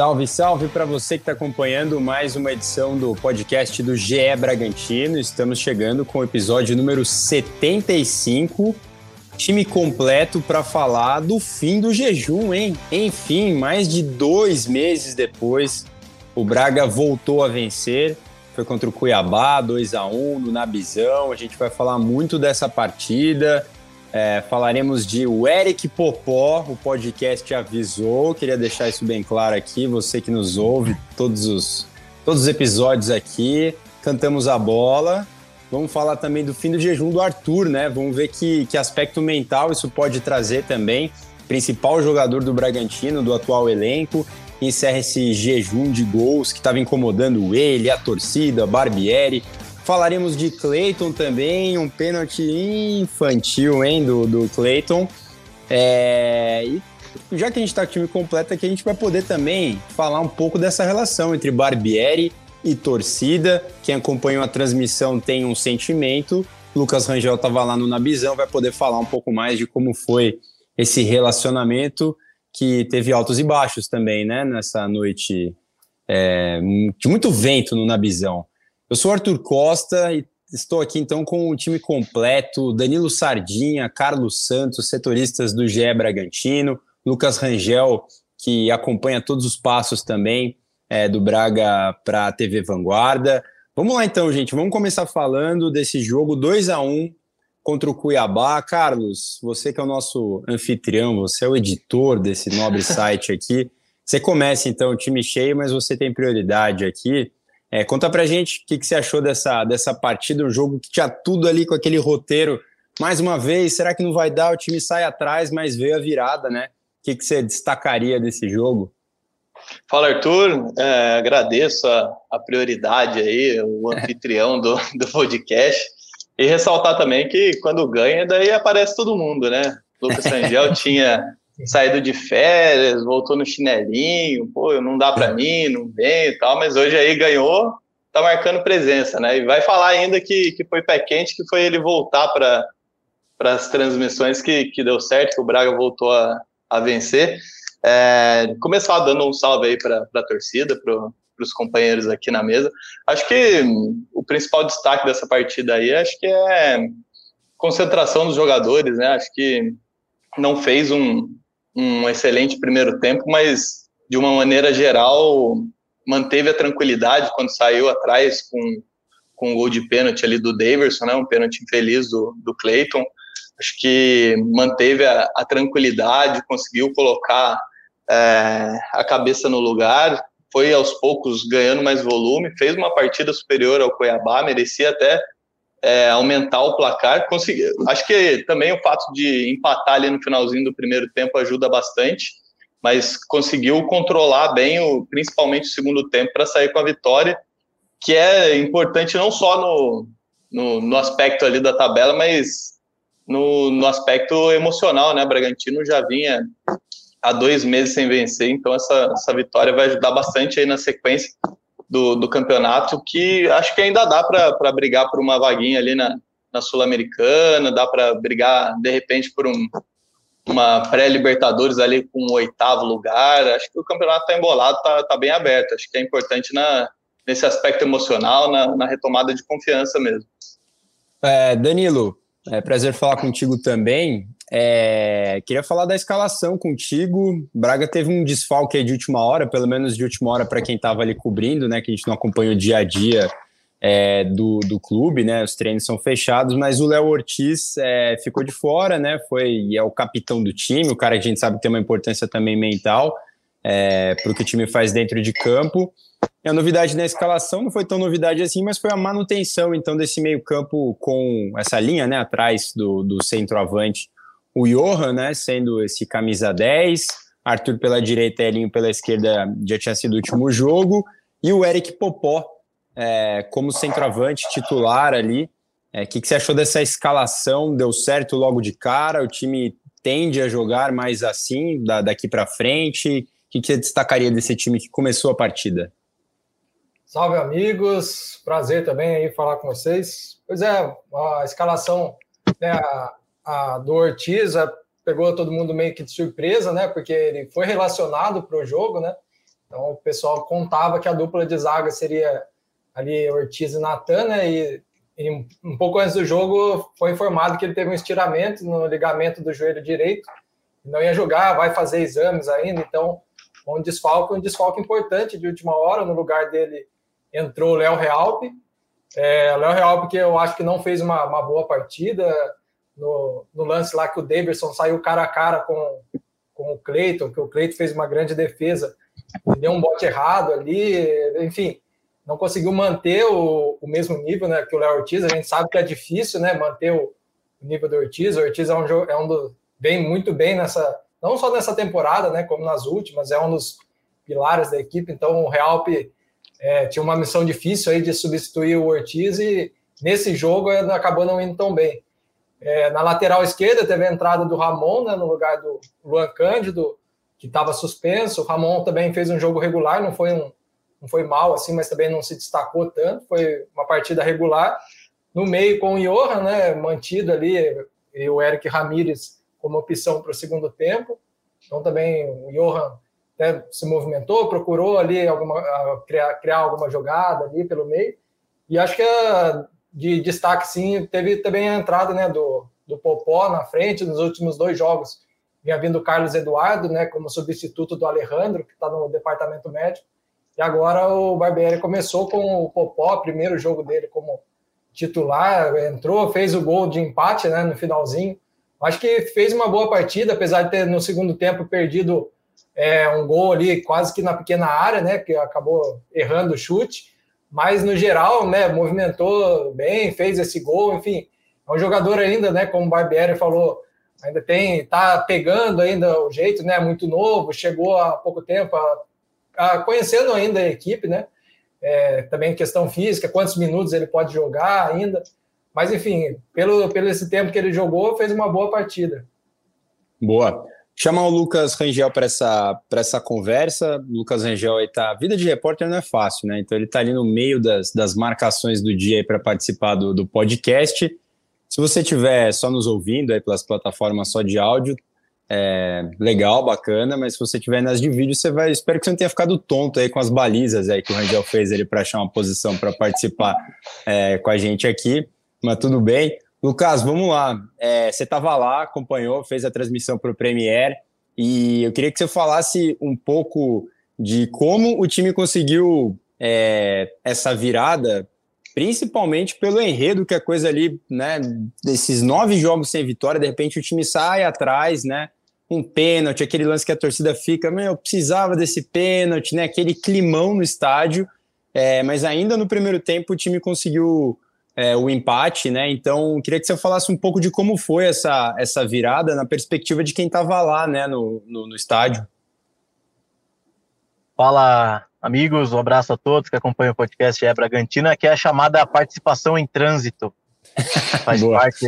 Salve, salve para você que está acompanhando mais uma edição do podcast do GE Bragantino. Estamos chegando com o episódio número 75. Time completo para falar do fim do jejum, hein? Enfim, mais de dois meses depois, o Braga voltou a vencer. Foi contra o Cuiabá, 2 a 1 no Nabizão. A gente vai falar muito dessa partida. É, falaremos de o Eric Popó, o podcast avisou. Queria deixar isso bem claro aqui, você que nos ouve, todos os, todos os episódios aqui. Cantamos a bola. Vamos falar também do fim do jejum do Arthur, né? Vamos ver que, que aspecto mental isso pode trazer também. Principal jogador do Bragantino, do atual elenco. Encerra esse jejum de gols que estava incomodando ele, a torcida, Barbieri. Falaremos de Clayton também, um pênalti infantil, hein, do, do Clayton. É, e já que a gente está com time completo aqui, a gente vai poder também falar um pouco dessa relação entre Barbieri e torcida. Quem acompanhou a transmissão tem um sentimento. Lucas Rangel estava lá no Nabizão, vai poder falar um pouco mais de como foi esse relacionamento que teve altos e baixos também, né? Nessa noite é, de muito vento no Nabizão. Eu sou Arthur Costa e estou aqui então com o time completo: Danilo Sardinha, Carlos Santos, setoristas do GE Bragantino, Lucas Rangel, que acompanha todos os passos também é, do Braga para a TV Vanguarda. Vamos lá então, gente. Vamos começar falando desse jogo 2 a 1 contra o Cuiabá. Carlos, você que é o nosso anfitrião, você é o editor desse nobre site aqui. Você começa então time cheio, mas você tem prioridade aqui. É, conta pra gente o que, que, você achou dessa, dessa partida, um jogo que tinha tudo ali com aquele roteiro. Mais uma vez, será que não vai dar? O time sai atrás, mas veio a virada, né? O que, que você destacaria desse jogo? Fala, Arthur. É, agradeço a, a, prioridade aí, o anfitrião do, do podcast. E ressaltar também que quando ganha, daí aparece todo mundo, né? Lucas Angel tinha saído de férias, voltou no chinelinho, pô, não dá para mim, não vem e tal, mas hoje aí ganhou, tá marcando presença, né? E vai falar ainda que, que foi pé quente, que foi ele voltar para as transmissões que, que deu certo, que o Braga voltou a, a vencer. É, começar dando um salve aí para a torcida, para os companheiros aqui na mesa. Acho que o principal destaque dessa partida aí, acho que é concentração dos jogadores, né? Acho que não fez um, um excelente primeiro tempo, mas de uma maneira geral manteve a tranquilidade quando saiu atrás com, com o gol de pênalti ali do Daverson, né, um pênalti infeliz do, do Clayton. Acho que manteve a, a tranquilidade, conseguiu colocar é, a cabeça no lugar, foi aos poucos ganhando mais volume, fez uma partida superior ao Cuiabá, merecia até é, aumentar o placar. Consegui, acho que também o fato de empatar ali no finalzinho do primeiro tempo ajuda bastante, mas conseguiu controlar bem, o, principalmente o segundo tempo, para sair com a vitória, que é importante não só no, no, no aspecto ali da tabela, mas no, no aspecto emocional, né? Bragantino já vinha há dois meses sem vencer, então essa, essa vitória vai ajudar bastante aí na sequência do, do campeonato, que acho que ainda dá para brigar por uma vaguinha ali na, na Sul-Americana, dá para brigar de repente por um, uma pré-Libertadores ali com o oitavo lugar. Acho que o campeonato está embolado, está tá bem aberto. Acho que é importante na, nesse aspecto emocional, na, na retomada de confiança mesmo. É, Danilo, é prazer falar contigo também. É, queria falar da escalação contigo. Braga teve um desfalque de última hora, pelo menos de última hora para quem estava ali cobrindo, né? Que a gente não acompanha o dia a dia é, do, do clube, né? Os treinos são fechados, mas o Léo Ortiz é, ficou de fora, né? Foi é o capitão do time, o cara que a gente sabe que tem uma importância também mental é, para o que o time faz dentro de campo. E a novidade na escalação não foi tão novidade assim, mas foi a manutenção então desse meio campo com essa linha, né? Atrás do, do centroavante o Johan, né, sendo esse camisa 10, Arthur pela direita, Elinho pela esquerda, já tinha sido o último jogo, e o Eric Popó é, como centroavante titular ali. O é, que, que você achou dessa escalação? Deu certo logo de cara? O time tende a jogar mais assim, da, daqui para frente? O que, que você destacaria desse time que começou a partida? Salve, amigos. Prazer também aí falar com vocês. Pois é, a escalação, né, a do Ortiz pegou todo mundo meio que de surpresa, né? Porque ele foi relacionado para o jogo, né? Então o pessoal contava que a dupla de zaga seria ali Ortiz e Natan, né? E, e, um pouco antes do jogo foi informado que ele teve um estiramento no ligamento do joelho direito, não ia jogar, vai fazer exames ainda, então um desfalque, um desfalque importante de última hora, no lugar dele entrou o Léo Realpe, é, Léo Realpe que eu acho que não fez uma, uma boa partida, no, no, lance lá que o Davidson saiu cara a cara com, com o Cleiton, que o Cleiton fez uma grande defesa, deu um bote errado ali, enfim, não conseguiu manter o, o mesmo nível né, que o Léo Ortiz. A gente sabe que é difícil né, manter o, nível do Ortiz. O Ortiz é um, é um vem muito bem nessa, não só nessa temporada, né, como nas últimas, é um dos pilares da equipe. Então o Realpe é, tinha uma missão difícil aí de substituir o Ortiz e nesse jogo acabou não indo tão bem. É, na lateral esquerda teve a entrada do Ramon né, no lugar do Luan Cândido, que estava suspenso. O Ramon também fez um jogo regular, não foi um, não foi mal assim, mas também não se destacou tanto. Foi uma partida regular. No meio com o Johan, né, mantido ali, e o Eric Ramírez como opção para o segundo tempo. Então também o Johan até se movimentou, procurou ali alguma, criar, criar alguma jogada ali pelo meio. E acho que a, de destaque, sim, teve também a entrada né, do, do Popó na frente nos últimos dois jogos. Vinha vindo o Carlos Eduardo, né, como substituto do Alejandro, que está no departamento médico. E agora o Barbieri começou com o Popó, primeiro jogo dele como titular, entrou, fez o gol de empate né, no finalzinho. Acho que fez uma boa partida, apesar de ter no segundo tempo perdido é, um gol ali quase que na pequena área, né, que acabou errando o chute. Mas no geral, né, movimentou bem, fez esse gol, enfim. É um jogador ainda, né, como o Barbieri falou, ainda tem, tá pegando ainda o jeito, né, muito novo, chegou há pouco tempo a conhecendo ainda a equipe, né? É, também questão física, quantos minutos ele pode jogar ainda. Mas, enfim, pelo, pelo esse tempo que ele jogou, fez uma boa partida. Boa. Chamar o Lucas Rangel para essa, essa conversa. O Lucas Rangel aí tá. Vida de repórter não é fácil, né? Então ele está ali no meio das, das marcações do dia para participar do, do podcast. Se você estiver só nos ouvindo aí pelas plataformas só de áudio, é, legal, bacana, mas se você tiver nas de vídeo, você vai. Espero que você não tenha ficado tonto aí com as balizas aí que o Rangel fez ele para achar uma posição para participar é, com a gente aqui, mas tudo bem. Lucas, vamos lá. É, você estava lá, acompanhou, fez a transmissão para o Premier e eu queria que você falasse um pouco de como o time conseguiu é, essa virada, principalmente pelo enredo que a coisa ali, né? Desses nove jogos sem vitória, de repente o time sai atrás, né? um pênalti, aquele lance que a torcida fica, meu, eu precisava desse pênalti, né? Aquele climão no estádio. É, mas ainda no primeiro tempo o time conseguiu é, o empate, né? Então, queria que você falasse um pouco de como foi essa, essa virada na perspectiva de quem estava lá, né, no, no, no, estádio. Fala, amigos, um abraço a todos que acompanham o podcast É Bragantina, que é a chamada participação em trânsito. Faz parte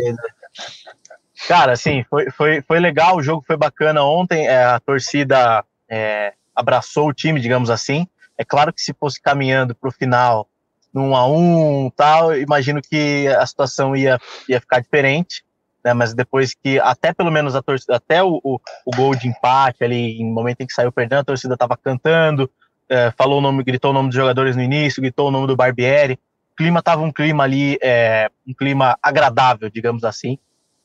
Cara, assim, foi, foi, foi legal, o jogo foi bacana ontem, é, a torcida é, abraçou o time, digamos assim. É claro que se fosse caminhando para o final, num a um tal, imagino que a situação ia, ia ficar diferente, né? Mas depois que, até pelo menos a torcida, até o, o, o gol de empate ali, em momento em que saiu perdendo, a torcida estava cantando, é, falou o nome, gritou o nome dos jogadores no início, gritou o nome do Barbieri. O clima estava um clima ali, é, um clima agradável, digamos assim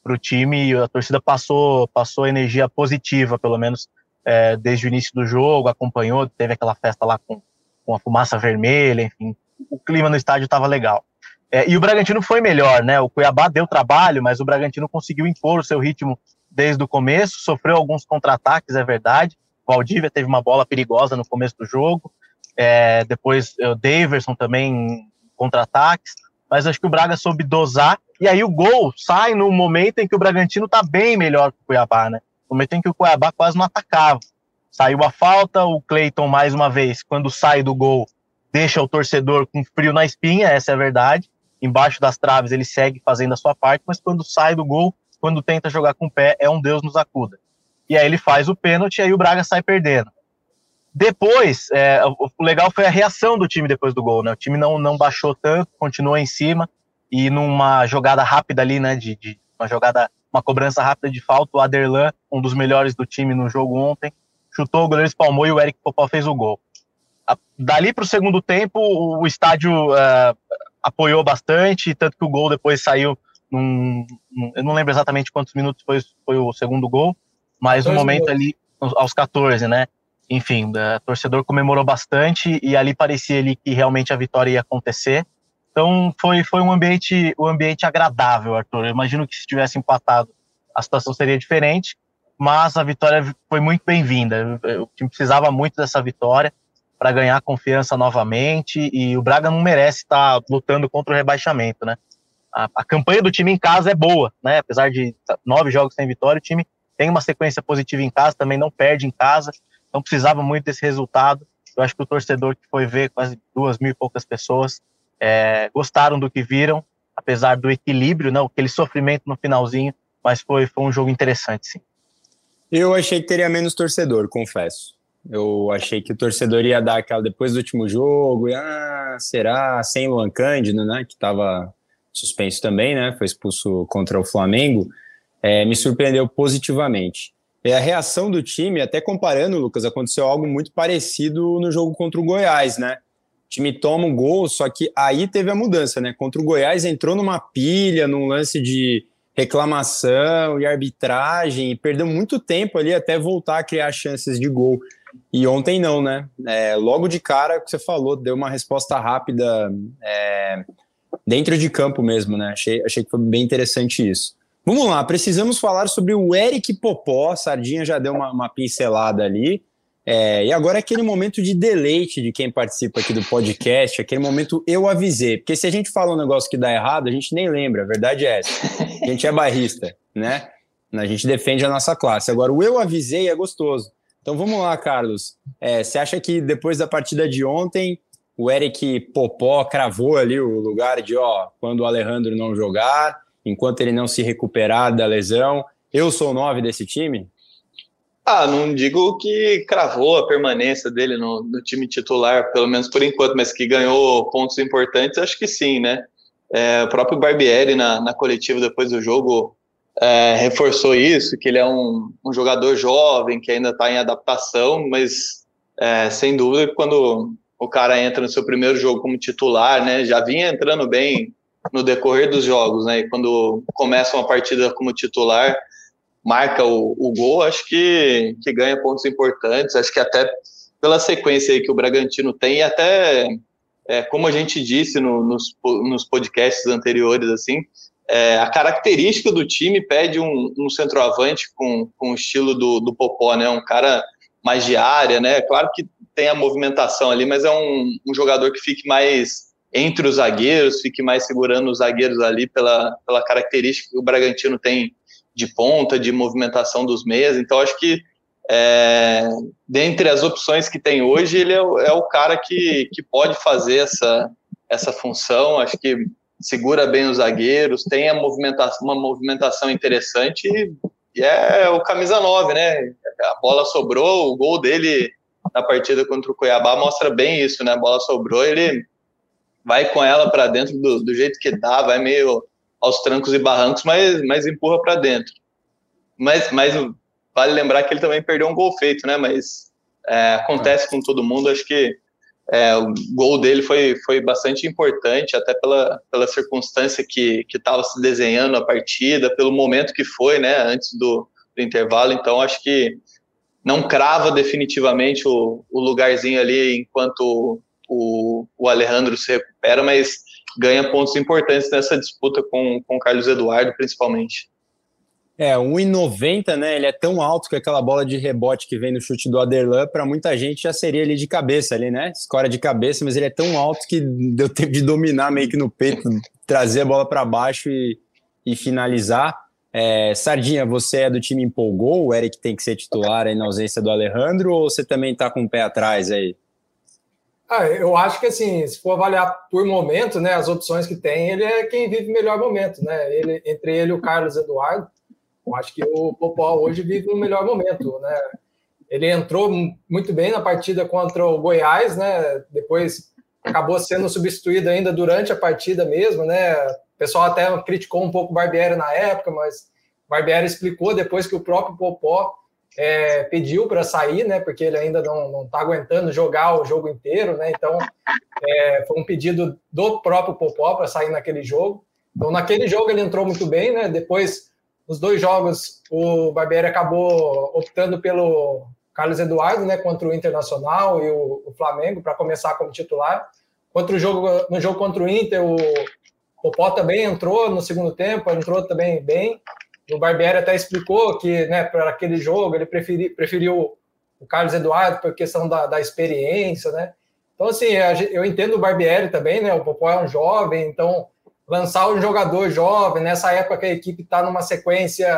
para o time. A torcida passou, passou energia positiva, pelo menos é, desde o início do jogo, acompanhou, teve aquela festa lá com, com a fumaça vermelha, enfim, o clima no estádio estava legal. É, e o Bragantino foi melhor, né? O Cuiabá deu trabalho, mas o Bragantino conseguiu impor o seu ritmo desde o começo, sofreu alguns contra-ataques, é verdade. O Valdívia teve uma bola perigosa no começo do jogo, é, depois o Daverson também contra-ataques, mas acho que o Braga soube dosar e aí o gol sai no momento em que o Bragantino está bem melhor que o Cuiabá, né? No momento em que o Cuiabá quase não atacava. Saiu a falta, o Cleiton, mais uma vez, quando sai do gol, deixa o torcedor com frio na espinha, essa é a verdade. Embaixo das traves ele segue fazendo a sua parte, mas quando sai do gol, quando tenta jogar com o pé, é um Deus nos acuda. E aí ele faz o pênalti e aí o Braga sai perdendo. Depois, é, o legal foi a reação do time depois do gol, né? O time não, não baixou tanto, continuou em cima e numa jogada rápida ali, né, de, de, uma jogada, uma cobrança rápida de falta, o Aderlan, um dos melhores do time no jogo ontem, chutou, o goleiro espalmou e o Eric Popó fez o gol. Dali para o segundo tempo, o, estádio uh, apoiou bastante, tanto que o gol depois saiu num, num, eu não lembro exatamente quantos minutos foi, foi o segundo gol, mas no momento ali, aos 14, né? Enfim, o torcedor comemorou bastante e ali parecia ali que realmente a vitória ia acontecer. Então foi, foi um ambiente um ambiente agradável, Arthur. Eu imagino que se tivesse empatado a situação seria diferente, mas a vitória foi muito bem-vinda. O time precisava muito dessa vitória para ganhar confiança novamente e o Braga não merece estar tá lutando contra o rebaixamento, né? A, a, campanha do time em casa é boa, né? Apesar de nove jogos sem vitória, o time tem uma sequência positiva em casa, também não perde em casa, então precisava muito desse resultado. Eu acho que o torcedor que foi ver quase duas mil e poucas pessoas é, gostaram do que viram, apesar do equilíbrio, né? Aquele sofrimento no finalzinho, mas foi, foi um jogo interessante, sim. Eu achei que teria menos torcedor, confesso. Eu achei que o torcedor ia dar aquela depois do último jogo, e, ah, será? Sem o Luan Cândido, né? Que estava suspenso também, né? Foi expulso contra o Flamengo. É, me surpreendeu positivamente. E a reação do time, até comparando, Lucas, aconteceu algo muito parecido no jogo contra o Goiás, né? O time toma um gol, só que aí teve a mudança, né? Contra o Goiás entrou numa pilha, num lance de reclamação e arbitragem, e perdeu muito tempo ali até voltar a criar chances de gol. E ontem não, né? É, logo de cara, o que você falou, deu uma resposta rápida é, dentro de campo mesmo, né? Achei, achei que foi bem interessante isso. Vamos lá, precisamos falar sobre o Eric Popó. Sardinha já deu uma, uma pincelada ali. É, e agora é aquele momento de deleite de quem participa aqui do podcast, aquele momento eu avisei. Porque se a gente fala um negócio que dá errado, a gente nem lembra, a verdade é essa. A gente é barrista, né? A gente defende a nossa classe. Agora, o eu avisei é gostoso. Então vamos lá, Carlos. É, você acha que depois da partida de ontem, o Eric Popó cravou ali o lugar de ó, quando o Alejandro não jogar, enquanto ele não se recuperar da lesão, eu sou o nove desse time? Ah, não digo que cravou a permanência dele no, no, time titular, pelo menos por enquanto, mas que ganhou pontos importantes, acho que sim, né? É, o próprio Barbieri, na, na coletiva depois do jogo, é, reforçou isso, que ele é um, um jogador jovem, que ainda está em adaptação, mas é, sem dúvida quando o cara entra no seu primeiro jogo como titular, né, já vinha entrando bem no decorrer dos jogos, né, e quando começa uma partida como titular, marca o, o gol, acho que, que ganha pontos importantes, acho que até pela sequência que o Bragantino tem, e até é, como a gente disse no, nos, nos podcasts anteriores, assim, é, a característica do time pede um, um centroavante com, com o estilo do, do Popó, né? Um cara mais de área, né? Claro que tem a movimentação ali, mas é um, um jogador que fique mais entre os zagueiros, fique mais segurando os zagueiros ali pela, pela característica que o Bragantino tem de ponta, de movimentação dos meias. Então, acho que é, dentre as opções que tem hoje, ele é, é o cara que, que pode fazer essa, essa função. Acho que segura bem os zagueiros, tem a movimentação, uma movimentação interessante e é o camisa 9, né? A bola sobrou, o gol dele na partida contra o Cuiabá mostra bem isso, né? A bola sobrou, ele vai com ela para dentro do, do, jeito que dá, vai meio aos trancos e barrancos, mas, mas empurra para dentro. Mas, mas vale lembrar que ele também perdeu um gol feito, né? Mas é, acontece com todo mundo, acho que é, o gol dele foi, foi bastante importante, até pela, pela circunstância que estava se desenhando a partida, pelo momento que foi, né, antes do, do intervalo. Então, acho que não crava definitivamente o, o lugarzinho ali enquanto o, o Alejandro se recupera, mas ganha pontos importantes nessa disputa com o Carlos Eduardo, principalmente. É, 1,90, né? Ele é tão alto que aquela bola de rebote que vem no chute do Aderlan, para muita gente já seria ali de cabeça ali, né? Escora de cabeça, mas ele é tão alto que deu tempo de dominar meio que no peito, trazer a bola para baixo e, e finalizar. É, Sardinha, você é do time empolgou? O Eric tem que ser titular aí na ausência do Alejandro ou você também tá com o pé atrás aí? Ah, eu acho que assim, se for avaliar por momento, né, as opções que tem, ele é quem vive melhor momento, né? Ele, entre ele e o Carlos Eduardo, eu acho que o Popó hoje vive um melhor momento, né? Ele entrou muito bem na partida contra o Goiás, né? Depois acabou sendo substituído ainda durante a partida mesmo, né? O pessoal até criticou um pouco o Barbieri na época, mas o Barbieri explicou depois que o próprio Popó é, pediu para sair, né? Porque ele ainda não está aguentando jogar o jogo inteiro, né? Então é, foi um pedido do próprio Popó para sair naquele jogo. Então naquele jogo ele entrou muito bem, né? Depois nos dois jogos o Barbieri acabou optando pelo Carlos Eduardo, né? Contra o Internacional e o, o Flamengo para começar como titular. Contra o jogo no jogo contra o Inter o Popó também entrou no segundo tempo, entrou também bem. O Barbieri até explicou que, né, para aquele jogo, ele preferi, preferiu o Carlos Eduardo por questão da, da experiência, né? Então, assim, eu entendo o Barbieri também, né? O Popó é um jovem, então lançar um jogador jovem, nessa época que a equipe está numa sequência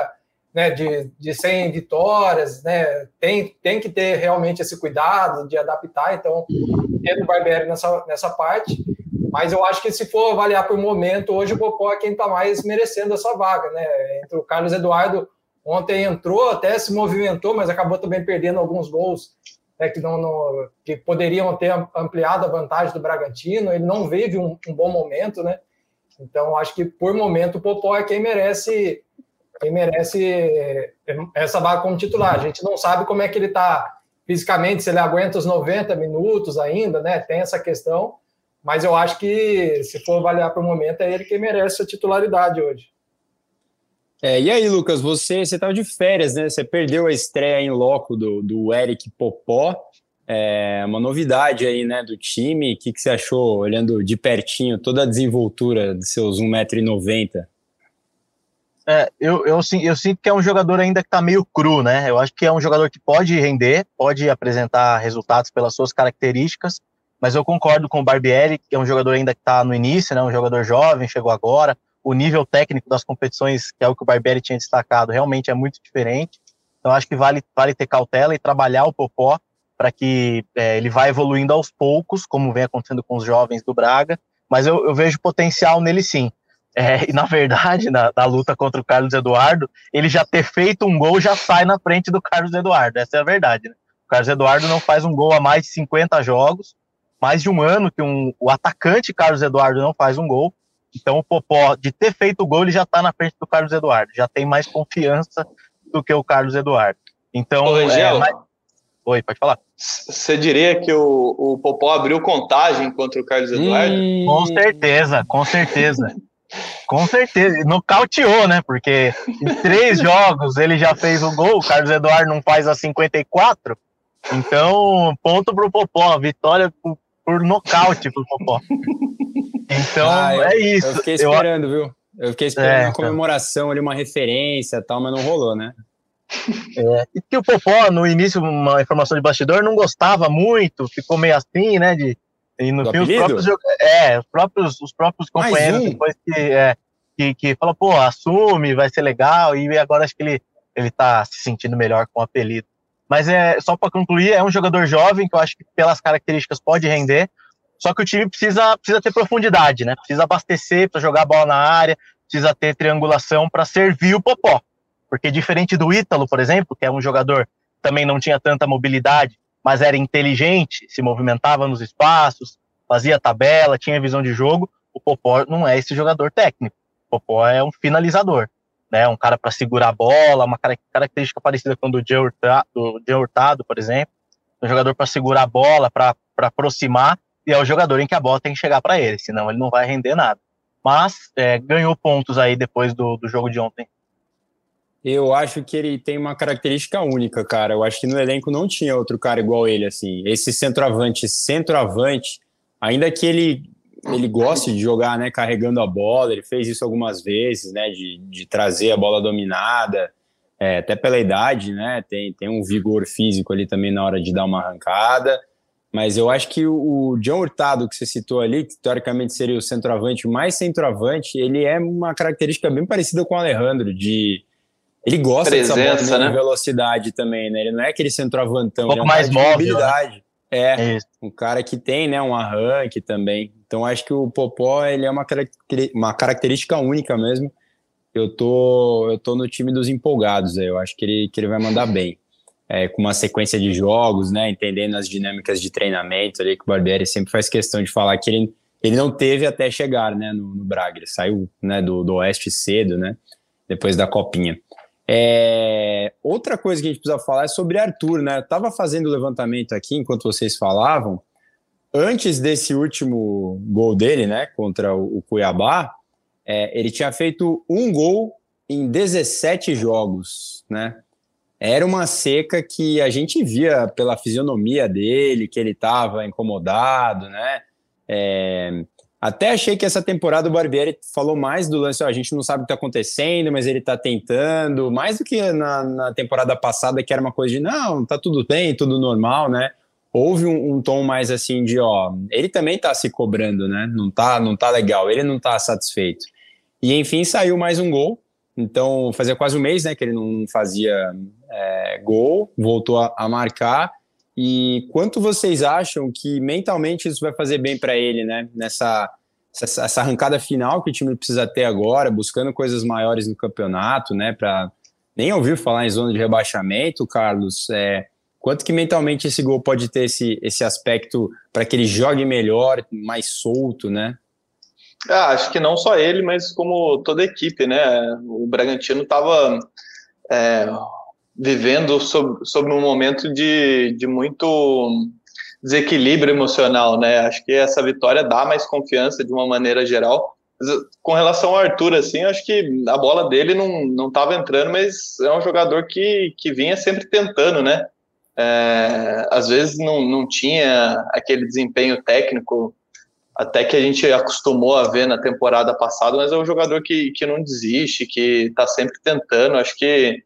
né, de, de 100 vitórias, né? Tem, tem que ter realmente esse cuidado de adaptar, então entendo o Barbieri nessa, nessa parte. Mas eu acho que se for avaliar por momento, hoje o Popó é quem está mais merecendo essa vaga, né? Entre o Carlos Eduardo, ontem entrou, até se movimentou, mas acabou também perdendo alguns gols né, que, não, não, que poderiam ter ampliado a vantagem do Bragantino. Ele não vive um, um bom momento, né? Então, acho que por momento o Popó é quem merece quem merece é, essa vaga como titular. A gente não sabe como é que ele está fisicamente, se ele aguenta os 90 minutos ainda, né? Tem essa questão mas eu acho que, se for avaliar para o momento, é ele que merece a titularidade hoje. É, e aí, Lucas, você estava de férias, né? Você perdeu a estreia em loco do, do Eric Popó. É uma novidade aí, né, do time. O que, que você achou, olhando de pertinho, toda a desenvoltura de seus 1,90m? É, eu, eu, eu, sinto que é um jogador ainda que está meio cru, né? Eu acho que é um jogador que pode render, pode apresentar resultados pelas suas características, mas eu concordo com o Barbieri, que é um jogador ainda que está no início, né, um jogador jovem, chegou agora. O nível técnico das competições, que é o que o Barbieri tinha destacado, realmente é muito diferente. Então acho que vale, vale ter cautela e trabalhar o Popó para que é, ele vá evoluindo aos poucos, como vem acontecendo com os jovens do Braga. Mas eu, eu vejo potencial nele sim. É, e na verdade, na, na, luta contra o Carlos Eduardo, ele já ter feito um gol já sai na frente do Carlos Eduardo. Essa é a verdade. Né? O Carlos Eduardo não faz um gol a mais de 50 jogos mais de um ano que um, o atacante Carlos Eduardo não faz um gol. Então o Popó, de ter feito o gol, ele já está na frente do Carlos Eduardo, já tem mais confiança do que o Carlos Eduardo. Então, Ô, é, mais... Oi, pode falar. Você diria que o, o Popó abriu contagem contra o Carlos Eduardo? Hum... Com certeza, com certeza. Com certeza, nocauteou, né? Porque em três jogos ele já fez o gol, o Carlos Eduardo não faz a 54. Então, ponto pro Popó, vitória pro por nocaute pro Popó. Então, ah, eu, é isso. Eu fiquei esperando, eu... viu? Eu fiquei esperando é, uma comemoração ali, uma referência tal, mas não rolou, né? É, e que o Popó, no início, uma informação de bastidor, não gostava muito, ficou meio assim, né? De, e no fim, os próprios, é, os próprios, os próprios companheiros, um. depois que, é, que, que fala, pô, assume, vai ser legal, e agora acho que ele, ele tá se sentindo melhor com o apelido. Mas é só para concluir, é um jogador jovem que eu acho que pelas características pode render. Só que o time precisa, precisa ter profundidade, né? Precisa abastecer, para jogar a bola na área, precisa ter triangulação para servir o Popó. Porque diferente do Ítalo, por exemplo, que é um jogador que também não tinha tanta mobilidade, mas era inteligente, se movimentava nos espaços, fazia tabela, tinha visão de jogo, o Popó não é esse jogador técnico. O Popó é um finalizador né? Um cara para segurar a bola, uma característica parecida com a do do Hurtado por exemplo. Um jogador para segurar a bola, para aproximar, e é o jogador em que a bola tem que chegar para ele, senão ele não vai render nada. Mas é, ganhou pontos aí depois do, do jogo de ontem. Eu acho que ele tem uma característica única, cara. Eu acho que no elenco não tinha outro cara igual ele, assim. Esse centroavante, centroavante, ainda que ele ele gosta de jogar, né, carregando a bola, ele fez isso algumas vezes, né, de, de trazer a bola dominada, é, até pela idade, né, tem, tem um vigor físico ali também na hora de dar uma arrancada, mas eu acho que o, o John Hurtado que você citou ali, que teoricamente seria o centroavante mais centroavante, ele é uma característica bem parecida com o Alejandro, de ele gosta Presença, dessa bola né? de velocidade também, né? Ele não é aquele centroavantão, um pouco ele é um mais móvel, mobilidade. Né? É, é um cara que tem, né, um arranque também. Então acho que o Popó ele é uma, uma característica única mesmo. Eu tô, eu tô no time dos empolgados, eu acho que ele, que ele vai mandar bem. É, com uma sequência de jogos, né, entendendo as dinâmicas de treinamento ali, que o Barbieri sempre faz questão de falar que ele, ele não teve até chegar, né, no, no Braga, ele saiu, né, do, do Oeste cedo, né, depois da Copinha. É... Outra coisa que a gente precisa falar é sobre Arthur, né? Eu tava fazendo o levantamento aqui enquanto vocês falavam. Antes desse último gol dele, né, contra o Cuiabá, é, ele tinha feito um gol em 17 jogos, né? Era uma seca que a gente via pela fisionomia dele, que ele estava incomodado, né? É, até achei que essa temporada o Barbieri falou mais do lance, ó, a gente não sabe o que está acontecendo, mas ele está tentando, mais do que na, na, temporada passada, que era uma coisa de não, tá tudo bem, tudo normal, né? Houve um, um tom mais assim de, ó, ele também está se cobrando, né? Não tá, não tá legal, ele não está satisfeito. E enfim, saiu mais um gol. Então, fazia quase um mês, né, que ele não fazia é, gol, voltou a, a marcar. E quanto vocês acham que mentalmente isso vai fazer bem para ele, né? Nessa essa, essa, arrancada final que o time precisa ter agora, buscando coisas maiores no campeonato, né? Para nem ouvir falar em zona de rebaixamento, Carlos. É, quanto que mentalmente esse gol pode ter esse, esse aspecto para que ele jogue melhor, mais solto, né? Ah, acho que não só ele, mas como toda a equipe, né? O Bragantino estava é, vivendo sobre, sobre um momento de, de muito desequilíbrio emocional, né? Acho que essa vitória dá mais confiança de uma maneira geral. Com relação ao Arthur, assim, acho que a bola dele não, não estava entrando, mas é um jogador que, que vinha sempre tentando, né? É, às vezes não, não tinha aquele desempenho técnico até que a gente acostumou a ver na temporada passada, mas é um jogador que, que não desiste, que está sempre tentando. Acho que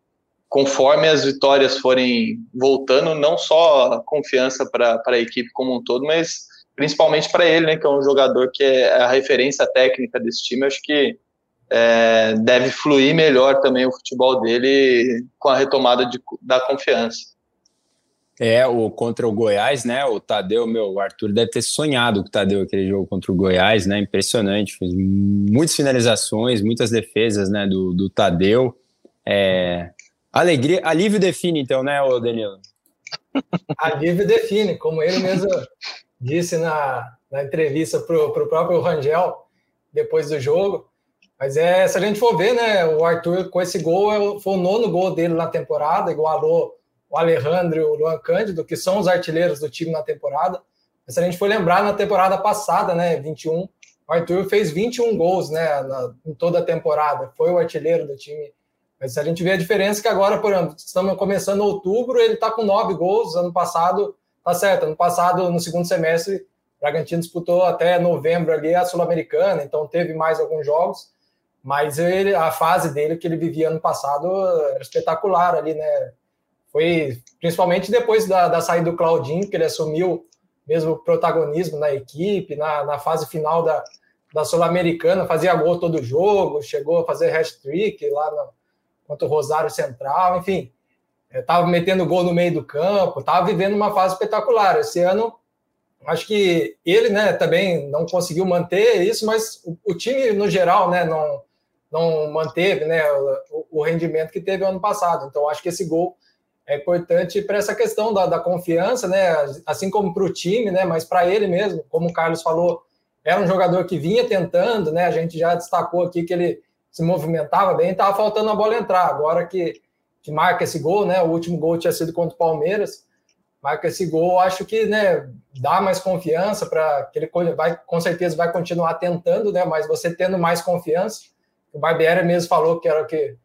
conforme as vitórias forem voltando, não só confiança para a equipe como um todo, mas principalmente para ele, né, que é um jogador que é a referência técnica desse time, acho que é, deve fluir melhor também o futebol dele com a retomada de, da confiança. É, o contra o Goiás, né? O Tadeu, meu, o Arthur deve ter sonhado com o Tadeu aquele jogo contra o Goiás, né? Impressionante. Fez muitas finalizações, muitas defesas, né? Do, do Tadeu. É, Alegria, alívio define, então, né, ô Danilo? alívio define, como ele mesmo disse na, na entrevista para o próprio Rangel, depois do jogo. Mas é, se a gente for ver, né, o Arthur com esse gol é foi o nono gol dele na temporada, igualou o Alejandro e o Luan Cândido, que são os artilheiros do time na temporada. Mas se a gente for lembrar, na temporada passada, né, 21, o Arthur fez 21 gols, né, na, em toda a temporada. Foi o artilheiro do time mas a gente vê a diferença que agora, por exemplo, estamos começando outubro, ele está com nove gols. Ano passado, tá certo, ano passado, no segundo semestre, o Bragantino disputou até novembro ali a Sul-Americana, então teve mais alguns jogos. Mas ele, a fase dele que ele vivia ano passado era espetacular ali, né? Foi principalmente depois da, da saída do Claudinho, que ele assumiu mesmo protagonismo na equipe, na, na fase final da, da Sul-Americana, fazia gol todo jogo, chegou a fazer hat-trick lá no, contra o Rosário Central, enfim, estava metendo gol no meio do campo, estava vivendo uma fase espetacular. Esse ano, acho que ele, né, também não conseguiu manter isso, mas o, o time no geral, né, não não manteve, né, o, o, rendimento que teve ano passado. Então, acho que esse gol é importante para essa questão da, da, confiança, né, assim como para o time, né, mas para ele mesmo, como o Carlos falou, era um jogador que vinha tentando, né, a gente já destacou aqui que ele se movimentava bem, estava faltando a bola entrar. Agora que, que marca esse gol, né? O último gol tinha sido contra o Palmeiras. Marca esse gol, acho que né, dá mais confiança para que ele vai, com certeza vai continuar tentando, né? Mas você tendo mais confiança, o Barbieri mesmo falou que era que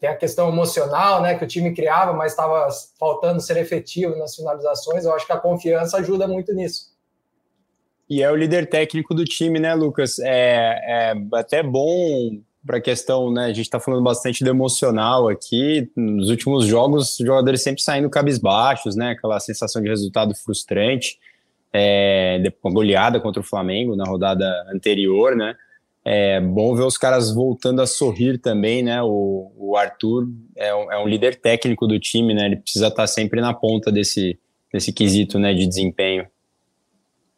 tem a questão emocional, né? Que o time criava, mas estava faltando ser efetivo nas finalizações. Eu acho que a confiança ajuda muito nisso. E é o líder técnico do time, né, Lucas? É, é até bom para a questão, né? A gente está falando bastante do emocional aqui. Nos últimos jogos, os jogadores sempre saindo cabisbaixos, né? Aquela sensação de resultado frustrante. É, com a goleada contra o Flamengo na rodada anterior, né? É bom ver os caras voltando a sorrir também, né? O, o Arthur é um, é um, líder técnico do time, né? Ele precisa estar tá sempre na ponta desse, desse quesito, né? De desempenho.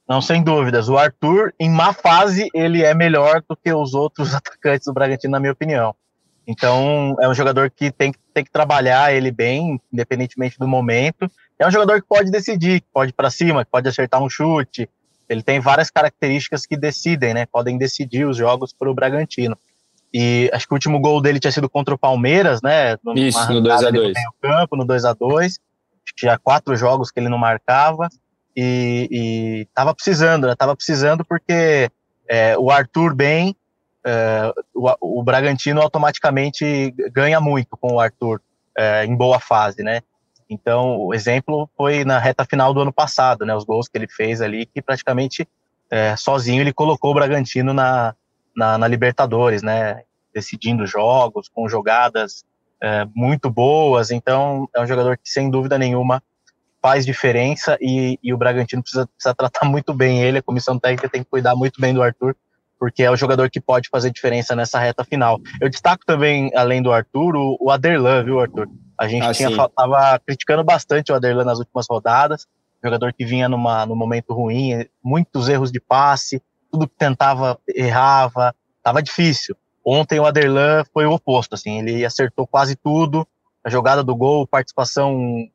Não, sem dúvidas. O Arthur, em má fase, ele é melhor do que os outros atacantes do Bragantino, na minha opinião. Então, é um jogador que tem, tem que trabalhar ele bem, independentemente do momento. É um jogador que pode decidir, que pode ir para cima, que pode acertar um chute. Ele tem várias características que decidem, né? Podem decidir os jogos para o Bragantino. E acho que o último gol dele tinha sido contra o Palmeiras, né? Isso, no 2x2. No campo, no 2 a 2 Tinha quatro jogos que ele não marcava. E, e tava precisando, né? Tava precisando porque é, o Arthur bem, é, o, o, Bragantino automaticamente ganha muito com o Arthur é, em boa fase, né? Então, o exemplo foi na reta final do ano passado, né? Os gols que ele fez ali, que praticamente é, sozinho ele colocou o Bragantino na, na, na, Libertadores, né? Decidindo jogos, com jogadas é, muito boas. Então, é um jogador que, sem dúvida nenhuma, faz diferença e, e o Bragantino precisa, precisa tratar muito bem ele. A comissão técnica tem que cuidar muito bem do Arthur, porque é o jogador que pode fazer diferença nessa reta final. Eu destaco também, além do Arthur, o, o Aderlan, viu, Arthur? A gente ah, tinha, tava criticando bastante o Aderlan nas últimas rodadas, jogador que vinha numa, num momento ruim, muitos erros de passe, tudo que tentava errava, tava difícil. Ontem o Aderlan foi o oposto, assim, ele acertou quase tudo, a jogada do gol, participação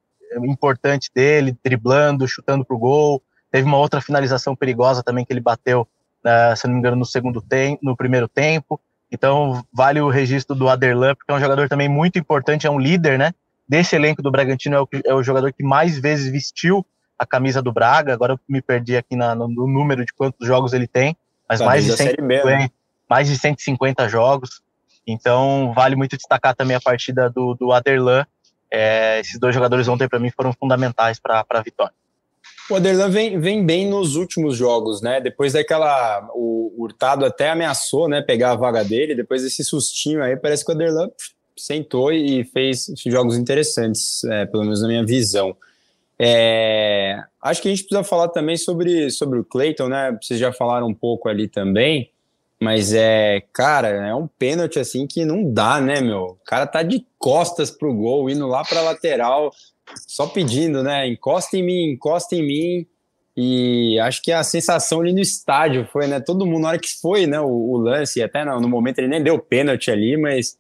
importante dele, driblando, chutando pro gol. Teve uma outra finalização perigosa também que ele bateu uh, se não me engano, no segundo tempo, no primeiro tempo. Então, vale o registro do Aderlan, porque é um jogador também muito importante, é um líder, né? Desse elenco do Bragantino, é o, é o jogador que mais vezes vestiu a camisa do Braga. Agora eu me perdi aqui na, no, no, número de quantos jogos ele tem, mas mais de, 150, né? mais de 150 jogos. Então, vale muito destacar também a partida do, do Aderlan. É, esses dois jogadores ontem, para mim, foram fundamentais para a vitória. O Aderlan vem, vem bem nos últimos jogos, né? Depois daquela. O Hurtado até ameaçou né, pegar a vaga dele, depois desse sustinho aí, parece que o Aderlan sentou e fez jogos interessantes, é, pelo menos na minha visão. É, acho que a gente precisa falar também sobre, sobre o Clayton, né? Vocês já falaram um pouco ali também, mas é, cara, é um pênalti assim que não dá, né, meu? O cara tá de costas pro gol, indo lá pra lateral, só pedindo, né? Encosta em mim, encosta em mim. E acho que a sensação ali no estádio foi, né? Todo mundo, na hora que foi, né? O, o lance, até no, no, momento ele nem deu pênalti ali, mas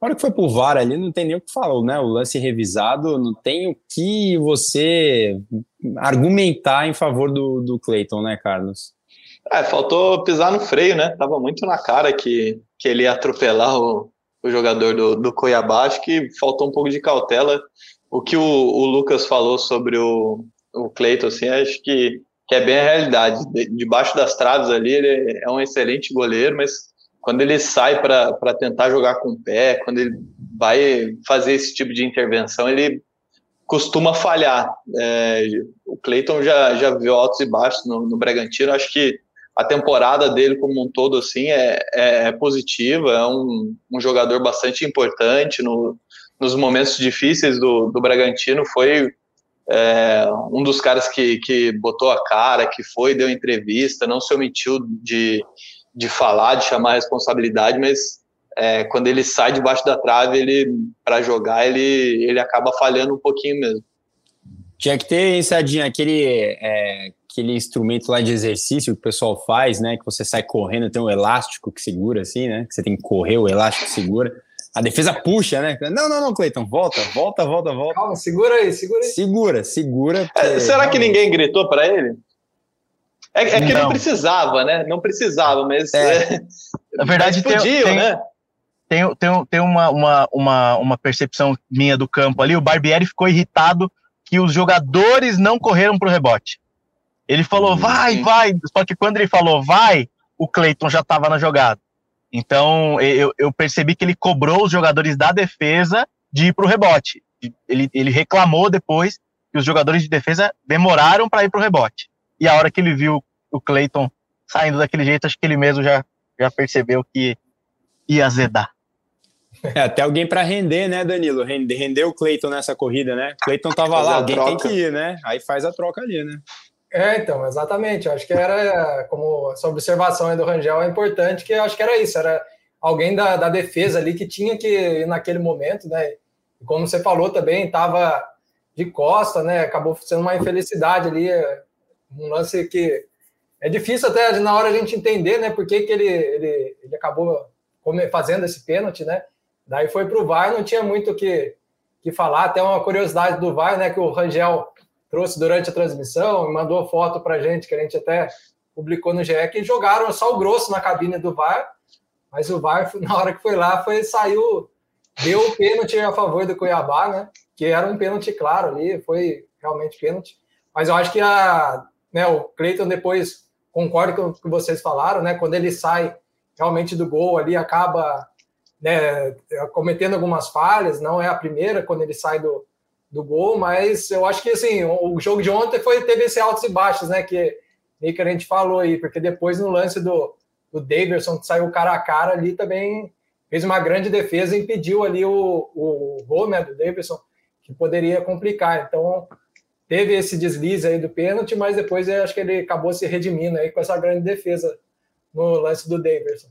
na hora que foi pro VAR ali, não tem nem o que falar, né? O lance revisado, não tem o que você argumentar em favor do, do Clayton, né, Carlos? É, faltou pisar no freio, né? Tava muito na cara que, que ele ia atropelar o, o jogador do, do Cuiabá. Acho que faltou um pouco de cautela o que o, o, Lucas falou sobre o, o Cleiton, assim, acho que, que é bem a realidade. De, debaixo das traves ali, ele é um excelente goleiro, mas quando ele sai para tentar jogar com o pé, quando ele vai fazer esse tipo de intervenção, ele costuma falhar. É, o Cleiton já, já viu altos e baixos no, no Bragantino, acho que a temporada dele como um todo assim é, é, é positiva, é um, um jogador bastante importante no, nos momentos difíceis do, do Bragantino, foi é, um dos caras que, que botou a cara, que foi, deu entrevista, não se omitiu de, de falar, de chamar a responsabilidade, mas é, quando ele sai debaixo da trave, ele para jogar, ele, ele acaba falhando um pouquinho mesmo. Tinha que ter, Sadinha, aquele, é, aquele instrumento lá de exercício que o pessoal faz, né? Que você sai correndo, tem um elástico que segura, assim, né? Que você tem que correr, o elástico segura. A defesa puxa, né? Não, não, não, Cleiton, volta, volta, volta, volta. Calma, segura aí, segura aí. Segura, segura. É, será que ninguém gritou para ele? É, é que não. não. precisava, né? Não precisava, mas. É. é Na verdade, mas podiam, tem, né? Tem, tem, tem uma, uma, uma, uma percepção minha do campo ali. O Barbieri ficou irritado que os jogadores não correram para o rebote. Ele falou, uhum. vai, vai. Só que quando ele falou, vai, o Cleiton já estava na jogada. Então, eu, eu percebi que ele cobrou os jogadores da defesa de ir para o rebote. Ele, ele reclamou depois que os jogadores de defesa demoraram para ir para o rebote. E a hora que ele viu o Clayton saindo daquele jeito, acho que ele mesmo já, já percebeu que ia azedar. É, até alguém para render, né, Danilo? Render, render o Clayton nessa corrida, né? Clayton tava lá, alguém tem que ir, né? Aí faz a troca ali, né? É, então, exatamente. Eu acho que era, como essa observação aí do Rangel é importante, que eu acho que era isso, era alguém da, da defesa ali que tinha que naquele momento, né? E como você falou também, estava de costa, né? Acabou sendo uma infelicidade ali, um lance que é difícil até na hora a gente entender, né? Por que, que ele, ele, ele acabou fazendo esse pênalti, né? Daí foi para o VAR, não tinha muito o que, que falar. Até uma curiosidade do VAR, né? Que o Rangel trouxe durante a transmissão, mandou foto para a gente, que a gente até publicou no GE, que jogaram sal grosso na cabine do VAR, mas o VAR, na hora que foi lá, foi, saiu, deu o pênalti a favor do Cuiabá, né? Que era um pênalti claro ali, foi realmente pênalti. Mas eu acho que a, né, o Cleiton depois, concordo com o que vocês falaram, né? Quando ele sai realmente do gol ali, acaba né, cometendo algumas falhas, não é a primeira quando ele sai do, do gol, mas eu acho que assim, o jogo de ontem foi teve esse altos e baixos, né? Que meio que a gente falou aí, porque depois no lance do, do Davidson, que saiu cara a cara ali, também fez uma grande defesa e impediu ali o, o gol né, do Davidson, que poderia complicar. Então, teve esse deslize aí do pênalti, mas depois eu acho que ele acabou se redimindo aí com essa grande defesa no lance do Davidson.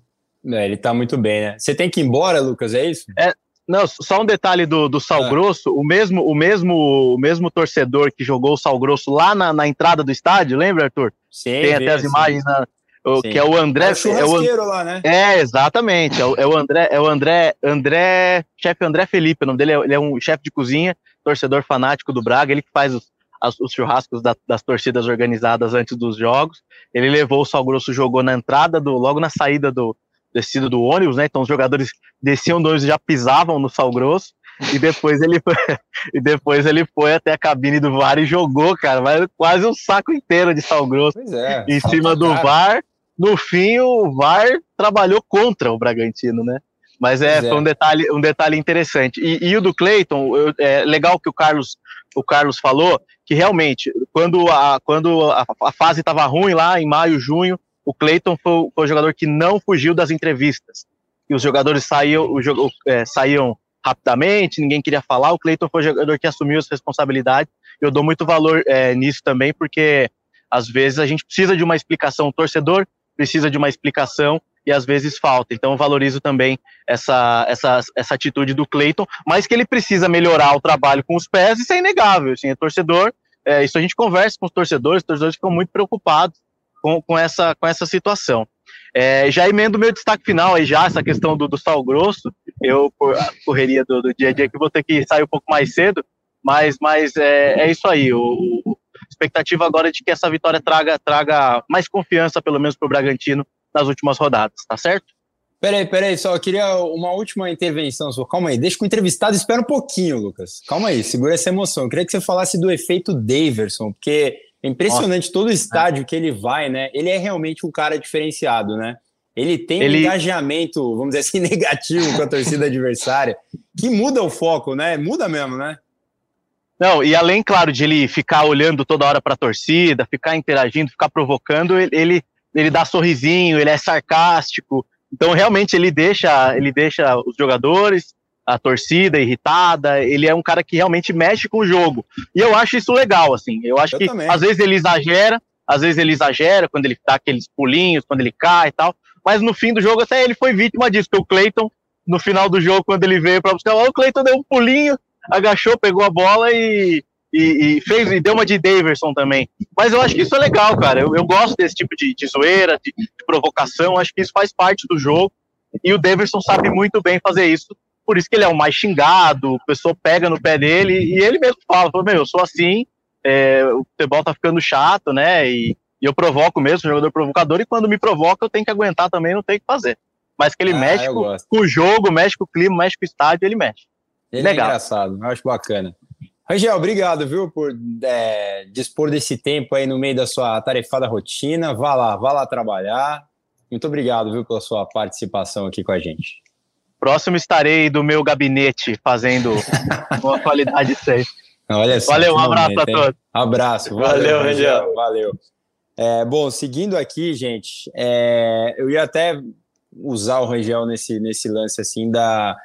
É, ele tá muito bem, né? Você tem que ir embora, Lucas, é isso? É, não, só um detalhe do, do Sal ah. Grosso, o mesmo, o, mesmo, o mesmo torcedor que jogou o Sal Grosso lá na, na entrada do estádio, lembra, Arthur? Sim, Tem até as imagens na, o, que é o André. É o é o, lá, né? É, exatamente. É o, é o, André, é o André, André, chefe André Felipe, o nome dele é, ele é um chefe de cozinha, torcedor fanático do Braga, ele que faz os, as, os churrascos da, das torcidas organizadas antes dos jogos. Ele levou o Sal Grosso, jogou na entrada do, logo na saída do, descida do ônibus, né? Então os jogadores desciam do ônibus e já pisavam no sal grosso. E depois ele foi, e depois ele foi até a cabine do VAR e jogou, cara, mas quase um saco inteiro de sal grosso é, em cima do cara. VAR. No fim, o VAR trabalhou contra o Bragantino, né? Mas é, foi um detalhe, um detalhe interessante. E, e o do Cleiton, é legal que o Carlos, o Carlos falou que realmente, quando a, quando a, a fase estava ruim lá em maio, junho, o Cleiton foi, foi, o jogador que não fugiu das entrevistas. E os jogadores saíam, o, é, saíam rapidamente, ninguém queria falar. O Cleiton foi o jogador que assumiu as responsabilidades. Eu dou muito valor é, nisso também, porque às vezes a gente precisa de uma explicação, o torcedor precisa de uma explicação e às vezes falta. Então eu valorizo também essa, essa, essa atitude do Cleiton, mas que ele precisa melhorar o trabalho com os pés, isso é inegável. Assim, é torcedor, é, isso a gente conversa com os torcedores, os torcedores ficam muito preocupados com, com, essa, com essa situação. É, já emendo meu destaque final aí já, essa questão do, do sal grosso, eu, por a correria do, do, dia a dia, que vou ter que sair um pouco mais cedo, mas, mas é, é isso aí, o, o, expectativa agora é de que essa vitória traga, traga mais confiança, pelo menos para o Bragantino, nas últimas rodadas, tá certo? Peraí, peraí, só eu queria uma última intervenção sua. Calma aí, deixa com o entrevistado, espera um pouquinho, Lucas. Calma aí, segura essa emoção. Eu queria que você falasse do efeito Daverson, porque é impressionante Nossa. todo o estádio que ele vai, né? Ele é realmente um cara diferenciado, né? Ele tem ele... um engajamento, vamos dizer assim, negativo com a torcida adversária, que muda o foco, né? Muda mesmo, né? Não, e além, claro, de ele ficar olhando toda hora para a torcida, ficar interagindo, ficar provocando, ele, ele, ele dá sorrisinho, ele é sarcástico. Então, realmente, ele deixa, ele deixa os jogadores, a torcida irritada, ele é um cara que realmente mexe com o jogo. E eu acho isso legal, assim. Eu acho eu que também. às vezes ele exagera, às vezes ele exagera quando ele dá aqueles pulinhos, quando ele cai e tal. Mas no fim do jogo, até ele foi vítima disso, porque o Cleiton, no final do jogo, quando ele veio para buscar, o Cleiton deu um pulinho, agachou, pegou a bola e, e, e, fez e deu uma de Daverson também. Mas eu acho que isso é legal, cara. Eu, eu gosto desse tipo de, de zoeira, de, de provocação. Acho que isso faz parte do jogo. E o Daverson sabe muito bem fazer isso por isso que ele é o mais xingado, o pessoal pega no pé dele e ele mesmo fala, fala meu, eu sou assim, é, o futebol tá ficando chato, né, e, e eu provoco mesmo, sou jogador provocador, e quando me provoca eu tenho que aguentar também, não tem o que fazer. Mas que ele ah, mexe com, com, o jogo, mexe com o clima, mexe com o estádio, ele mexe. Ele é Legal. é engraçado, eu acho bacana. Rangel, obrigado, viu, por é, dispor desse tempo aí no meio da sua tarefada rotina. Vá lá, vá lá trabalhar. Muito obrigado, viu, pela sua participação aqui com a gente. Próximo estarei do meu gabinete fazendo uma qualidade 6. Olha só, valeu, um abraço momento, a todos. Abraço, valeu, valeu Valeu. É, bom, seguindo aqui, gente, é, eu ia até usar o Rangel nesse, nesse lance assim da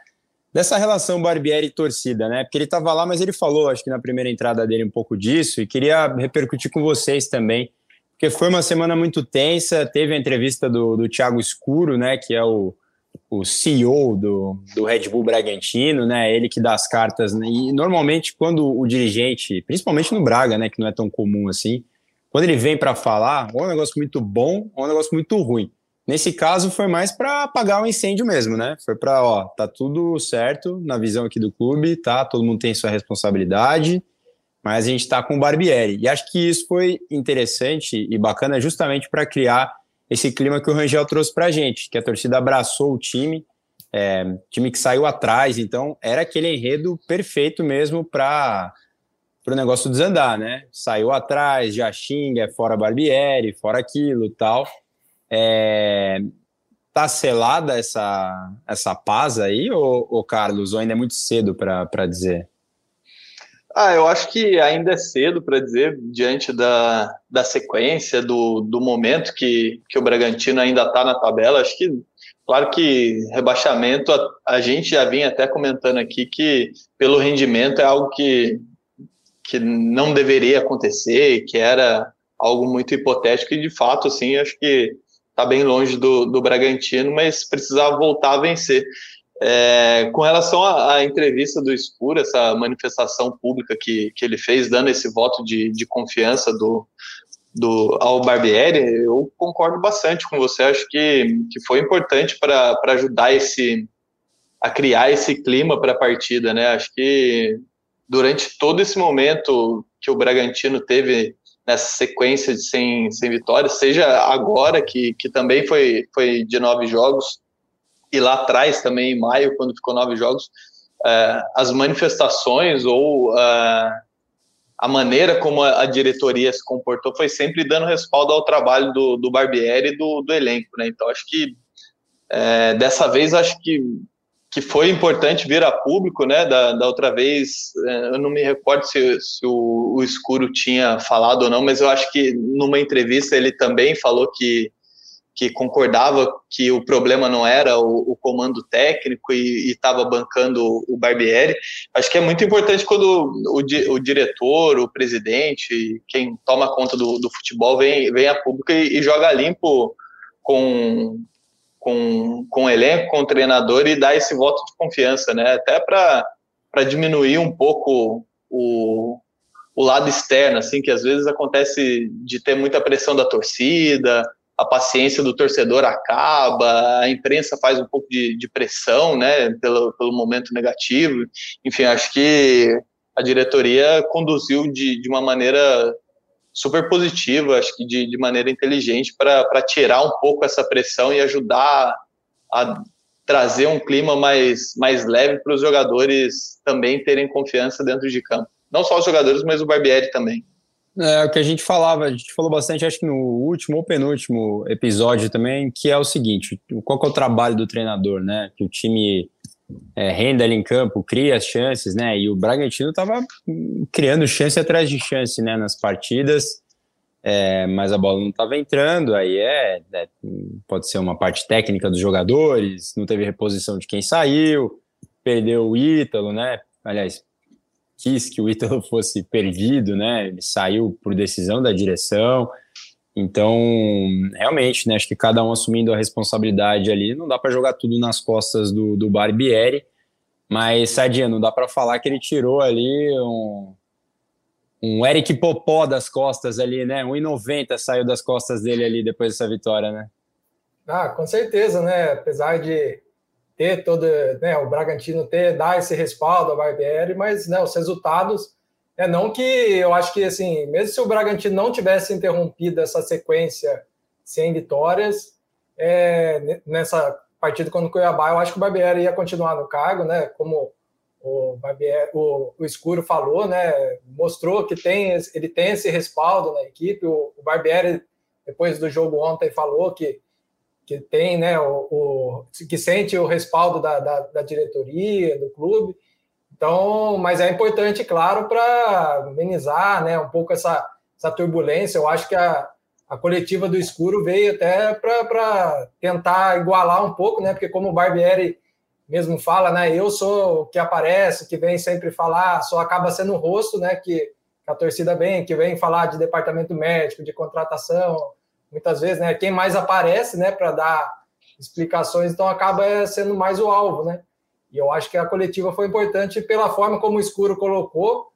dessa relação Barbieri e torcida, né? Porque ele estava lá, mas ele falou, acho que na primeira entrada dele um pouco disso e queria repercutir com vocês também, porque foi uma semana muito tensa. Teve a entrevista do, do Thiago Escuro, né? Que é o o CEO do, do Red Bull Bragantino, né? Ele que dá as cartas. Né? E normalmente, quando o dirigente, principalmente no Braga, né? Que não é tão comum assim, quando ele vem para falar, ou é um negócio muito bom, ou é um negócio muito ruim. Nesse caso, foi mais para apagar o incêndio mesmo, né? Foi para, ó, tá tudo certo na visão aqui do clube, tá? Todo mundo tem sua responsabilidade, mas a gente tá com o Barbieri. E acho que isso foi interessante e bacana justamente para criar esse clima que o Rangel trouxe para a gente, que a torcida abraçou o time, é, time que saiu atrás, então era aquele enredo perfeito mesmo para o negócio desandar, né? Saiu atrás, já xinga, é fora Barbieri, fora aquilo tal. É, tá selada essa, essa paz aí, ou, ou Carlos, ou ainda é muito cedo para dizer? Ah, eu acho que ainda é cedo para dizer, diante da, da sequência, do, do momento que, que o Bragantino ainda está na tabela. Acho que, claro que rebaixamento, a, a, gente já vinha até comentando aqui que, pelo rendimento, é algo que, que não deveria acontecer, que era algo muito hipotético, e de fato, assim, acho que está bem longe do, do Bragantino, mas precisava voltar a vencer. É, com relação à, à, entrevista do Escuro, essa manifestação pública que, que ele fez, dando esse voto de, de confiança do, do, ao Barbieri, eu concordo bastante com você. Acho que, que foi importante para ajudar esse, a criar esse clima para a partida. Né? Acho que durante todo esse momento que o Bragantino teve nessa sequência de sem, sem vitórias, seja agora, que, que também foi, foi de nove jogos, e lá atrás também, em maio, quando ficou nove jogos, é, as manifestações ou é, a maneira como a, diretoria se comportou foi sempre dando respaldo ao trabalho do, do Barbieri e do, do elenco, né? Então, acho que é, dessa vez, acho que que foi importante vir a público, né? Da, da outra vez, eu não me recordo se, se o, o, Escuro tinha falado ou não, mas eu acho que numa entrevista ele também falou que, que concordava que o problema não era o, o comando técnico e estava bancando o Barbieri. Acho que é muito importante quando o, o diretor, o presidente, quem toma conta do, do futebol vem, vem a público e, e joga limpo com, com, com o elenco, com o treinador e dar esse voto de confiança, né? Até para diminuir um pouco o, o lado externo, assim, que às vezes acontece de ter muita pressão da torcida, a paciência do torcedor acaba, a imprensa faz um pouco de, de pressão, né, pelo, pelo momento negativo. Enfim, acho que a diretoria conduziu de, de uma maneira super positiva, acho que de, de maneira inteligente, para tirar um pouco essa pressão e ajudar a trazer um clima mais, mais leve para os jogadores também terem confiança dentro de campo. Não só os jogadores, mas o Barbieri também. É o que a gente falava, a gente falou bastante, acho que no último ou penúltimo episódio também, que é o seguinte: qual é o trabalho do treinador, né? Que o time é, renda ali em campo, cria as chances, né? E o Bragantino estava criando chance atrás de chance, né? Nas partidas, é, mas a bola não estava entrando. Aí é, é, pode ser uma parte técnica dos jogadores, não teve reposição de quem saiu, perdeu o Ítalo, né? Aliás, quis que o Ítalo fosse perdido, né? Ele saiu por decisão da direção. Então, realmente, né, acho que cada um assumindo a responsabilidade ali, não dá para jogar tudo nas costas do, do Barbieri, mas, Sadinha, não dá para falar que ele tirou ali um, um Eric Popó das costas ali, né? 1,90 saiu das costas dele ali depois dessa vitória, né? Ah, com certeza, né? Apesar de ter todo, né, o Bragantino ter, dar esse respaldo ao Barbieri, mas né, os resultados é não que eu acho que assim, mesmo se o Bragantino não tivesse interrompido essa sequência sem vitórias, é, nessa partida contra o Cuiabá, eu acho que o Barbieri ia continuar no cargo, né? Como o, Barbieri, o, o Escuro falou, né? Mostrou que tem, ele tem esse respaldo na equipe. O, o Barbieri, depois do jogo ontem, falou que, que tem, né? O, o que sente o respaldo da, da, da diretoria, do clube. Então, mas é importante, claro, para amenizar né, um pouco essa, essa turbulência. Eu acho que a, a coletiva do escuro veio até para tentar igualar um pouco, né? Porque como o Barbieri mesmo fala, né? Eu sou o que aparece, que vem sempre falar, só acaba sendo o rosto, né? Que, a torcida vem, que vem falar de departamento médico, de contratação, muitas vezes, né? Quem mais aparece, né? Para dar explicações, então acaba sendo mais o alvo, né? E eu acho que a coletiva foi importante pela forma como o Escuro colocou,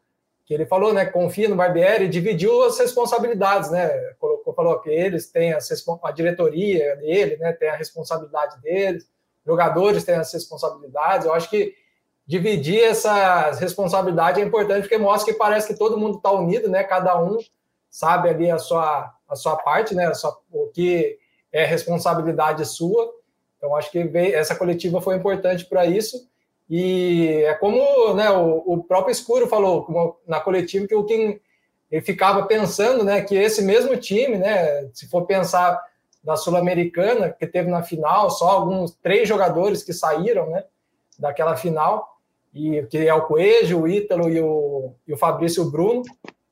que ele falou, né, confia no Barbieri, dividiu as responsabilidades, né? Colocou, falou que eles têm a, a diretoria dele, né, tem a responsabilidade deles, jogadores têm as responsabilidades. Eu acho que dividir essas responsabilidades é importante porque mostra que parece que todo mundo está unido, né? Cada um sabe ali a sua a sua parte, né? Sua, o que é responsabilidade sua. Então, acho que essa coletiva foi importante para isso. E é como né, o, o, próprio Escuro falou na coletiva que o quem ele ficava pensando né, que esse mesmo time, né, se for pensar da Sul-Americana, que teve na final, só alguns três jogadores que saíram né, daquela final, e que é o Coelho, o Ítalo e o, e o Fabrício Bruno.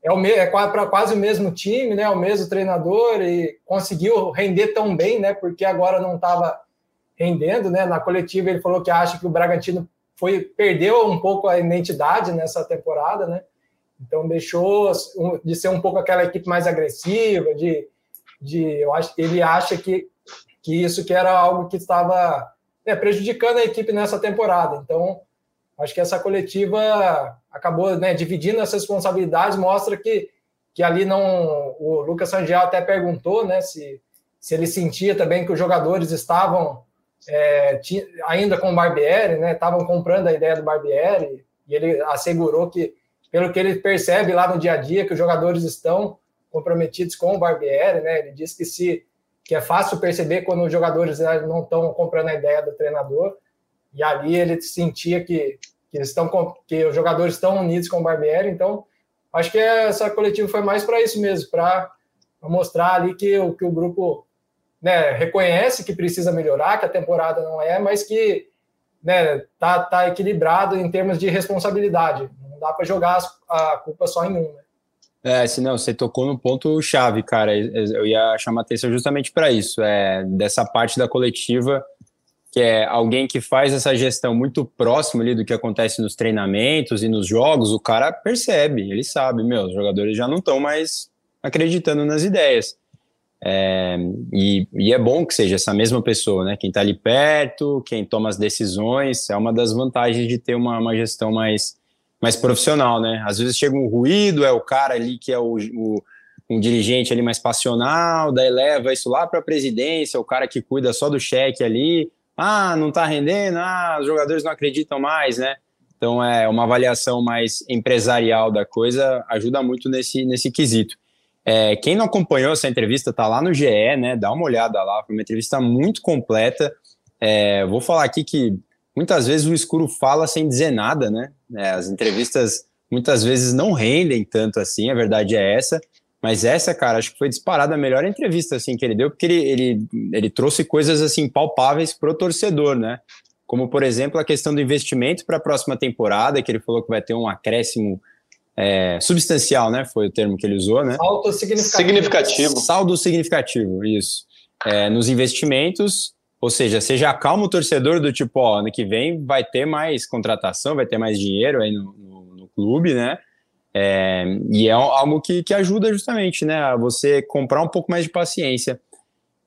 É, o, é para quase o mesmo time, né, o mesmo treinador, e conseguiu render tão bem, né, porque agora não estava rendendo. Né, na coletiva ele falou que acha que o Bragantino foi perdeu um pouco a identidade nessa temporada, né? Então deixou de ser um pouco aquela equipe mais agressiva, de, de eu acho ele acha que, que isso que era algo que estava né, prejudicando a equipe nessa temporada. Então acho que essa coletiva acabou né, dividindo as responsabilidades, mostra que que ali não o Lucas Sangiel até perguntou, né, se se ele sentia também que os jogadores estavam é, ainda com o Barbieri, né? Estavam comprando a ideia do Barbieri e ele assegurou que, pelo que ele percebe lá no dia a dia, que os jogadores estão comprometidos com o Barbieri, né? Ele disse que se que é fácil perceber quando os jogadores né, não estão comprando a ideia do treinador e ali ele sentia que que estão que os jogadores estão unidos com o Barbieri, então acho que essa coletiva foi mais para isso mesmo, para mostrar ali que o que o grupo né, reconhece que precisa melhorar, que a temporada não é, mas que né, tá, tá equilibrado em termos de responsabilidade. Não dá para jogar a culpa só em um. Né? É, se não, você tocou no ponto chave, cara. Eu ia chamar atenção justamente para isso, é dessa parte da coletiva que é alguém que faz essa gestão muito próximo ali do que acontece nos treinamentos e nos jogos, o cara percebe, ele sabe, meu, os jogadores já não estão mais acreditando nas ideias. É, e, e, é bom que seja essa mesma pessoa, né? Quem está ali perto, quem toma as decisões, é uma das vantagens de ter uma, uma, gestão mais, mais profissional, né? Às vezes chega um ruído, é o cara ali que é o, o um dirigente ali mais passional, daí leva isso lá para a presidência, o cara que cuida só do cheque ali, ah, não está rendendo, ah, os jogadores não acreditam mais, né? Então é uma avaliação mais empresarial da coisa ajuda muito nesse, nesse quesito. É, quem não acompanhou essa entrevista tá lá no GE, né? Dá uma olhada lá, foi uma entrevista muito completa. É, vou falar aqui que muitas vezes o escuro fala sem dizer nada, né? É, as entrevistas muitas vezes não rendem tanto assim, a verdade é essa. Mas essa, cara, acho que foi disparada a melhor entrevista assim que ele deu, porque ele, ele, ele trouxe coisas assim palpáveis pro torcedor, né? Como, por exemplo, a questão do investimento para a próxima temporada, que ele falou que vai ter um acréscimo é, substancial, né? Foi o termo que ele usou, né? Saldo significativo. significativo. Saldo significativo, isso. É, nos investimentos, ou seja, seja acalma o torcedor do tipo, ó, ano que vem vai ter mais contratação, vai ter mais dinheiro aí no, no, no clube, né? É, e é algo que, que ajuda justamente, né? A você comprar um pouco mais de paciência.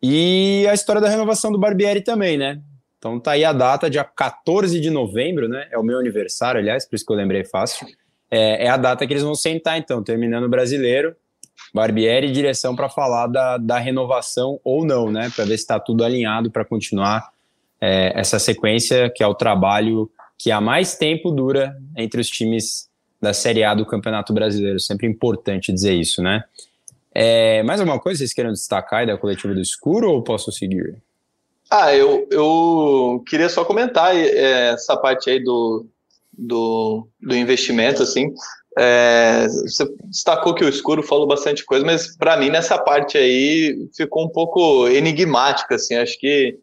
E a história da renovação do Barbieri também, né? Então tá aí a data, dia 14 de novembro, né? É o meu aniversário, aliás, por isso que eu lembrei fácil é, é, a data que eles vão sentar, então, terminando o brasileiro, Barbieri direção para falar da, da renovação ou não, né? Para ver se está tudo alinhado para continuar é, essa sequência, que é o trabalho que há mais tempo dura entre os times da Série A do Campeonato Brasileiro. Sempre importante dizer isso, né? É, mais alguma coisa vocês querem destacar aí da coletiva do escuro ou posso seguir? Ah, eu, eu queria só comentar é, essa parte aí do, do, do investimento, assim. É, você destacou que o escuro falou bastante coisa, mas para mim nessa parte aí ficou um pouco enigmático, assim. Acho que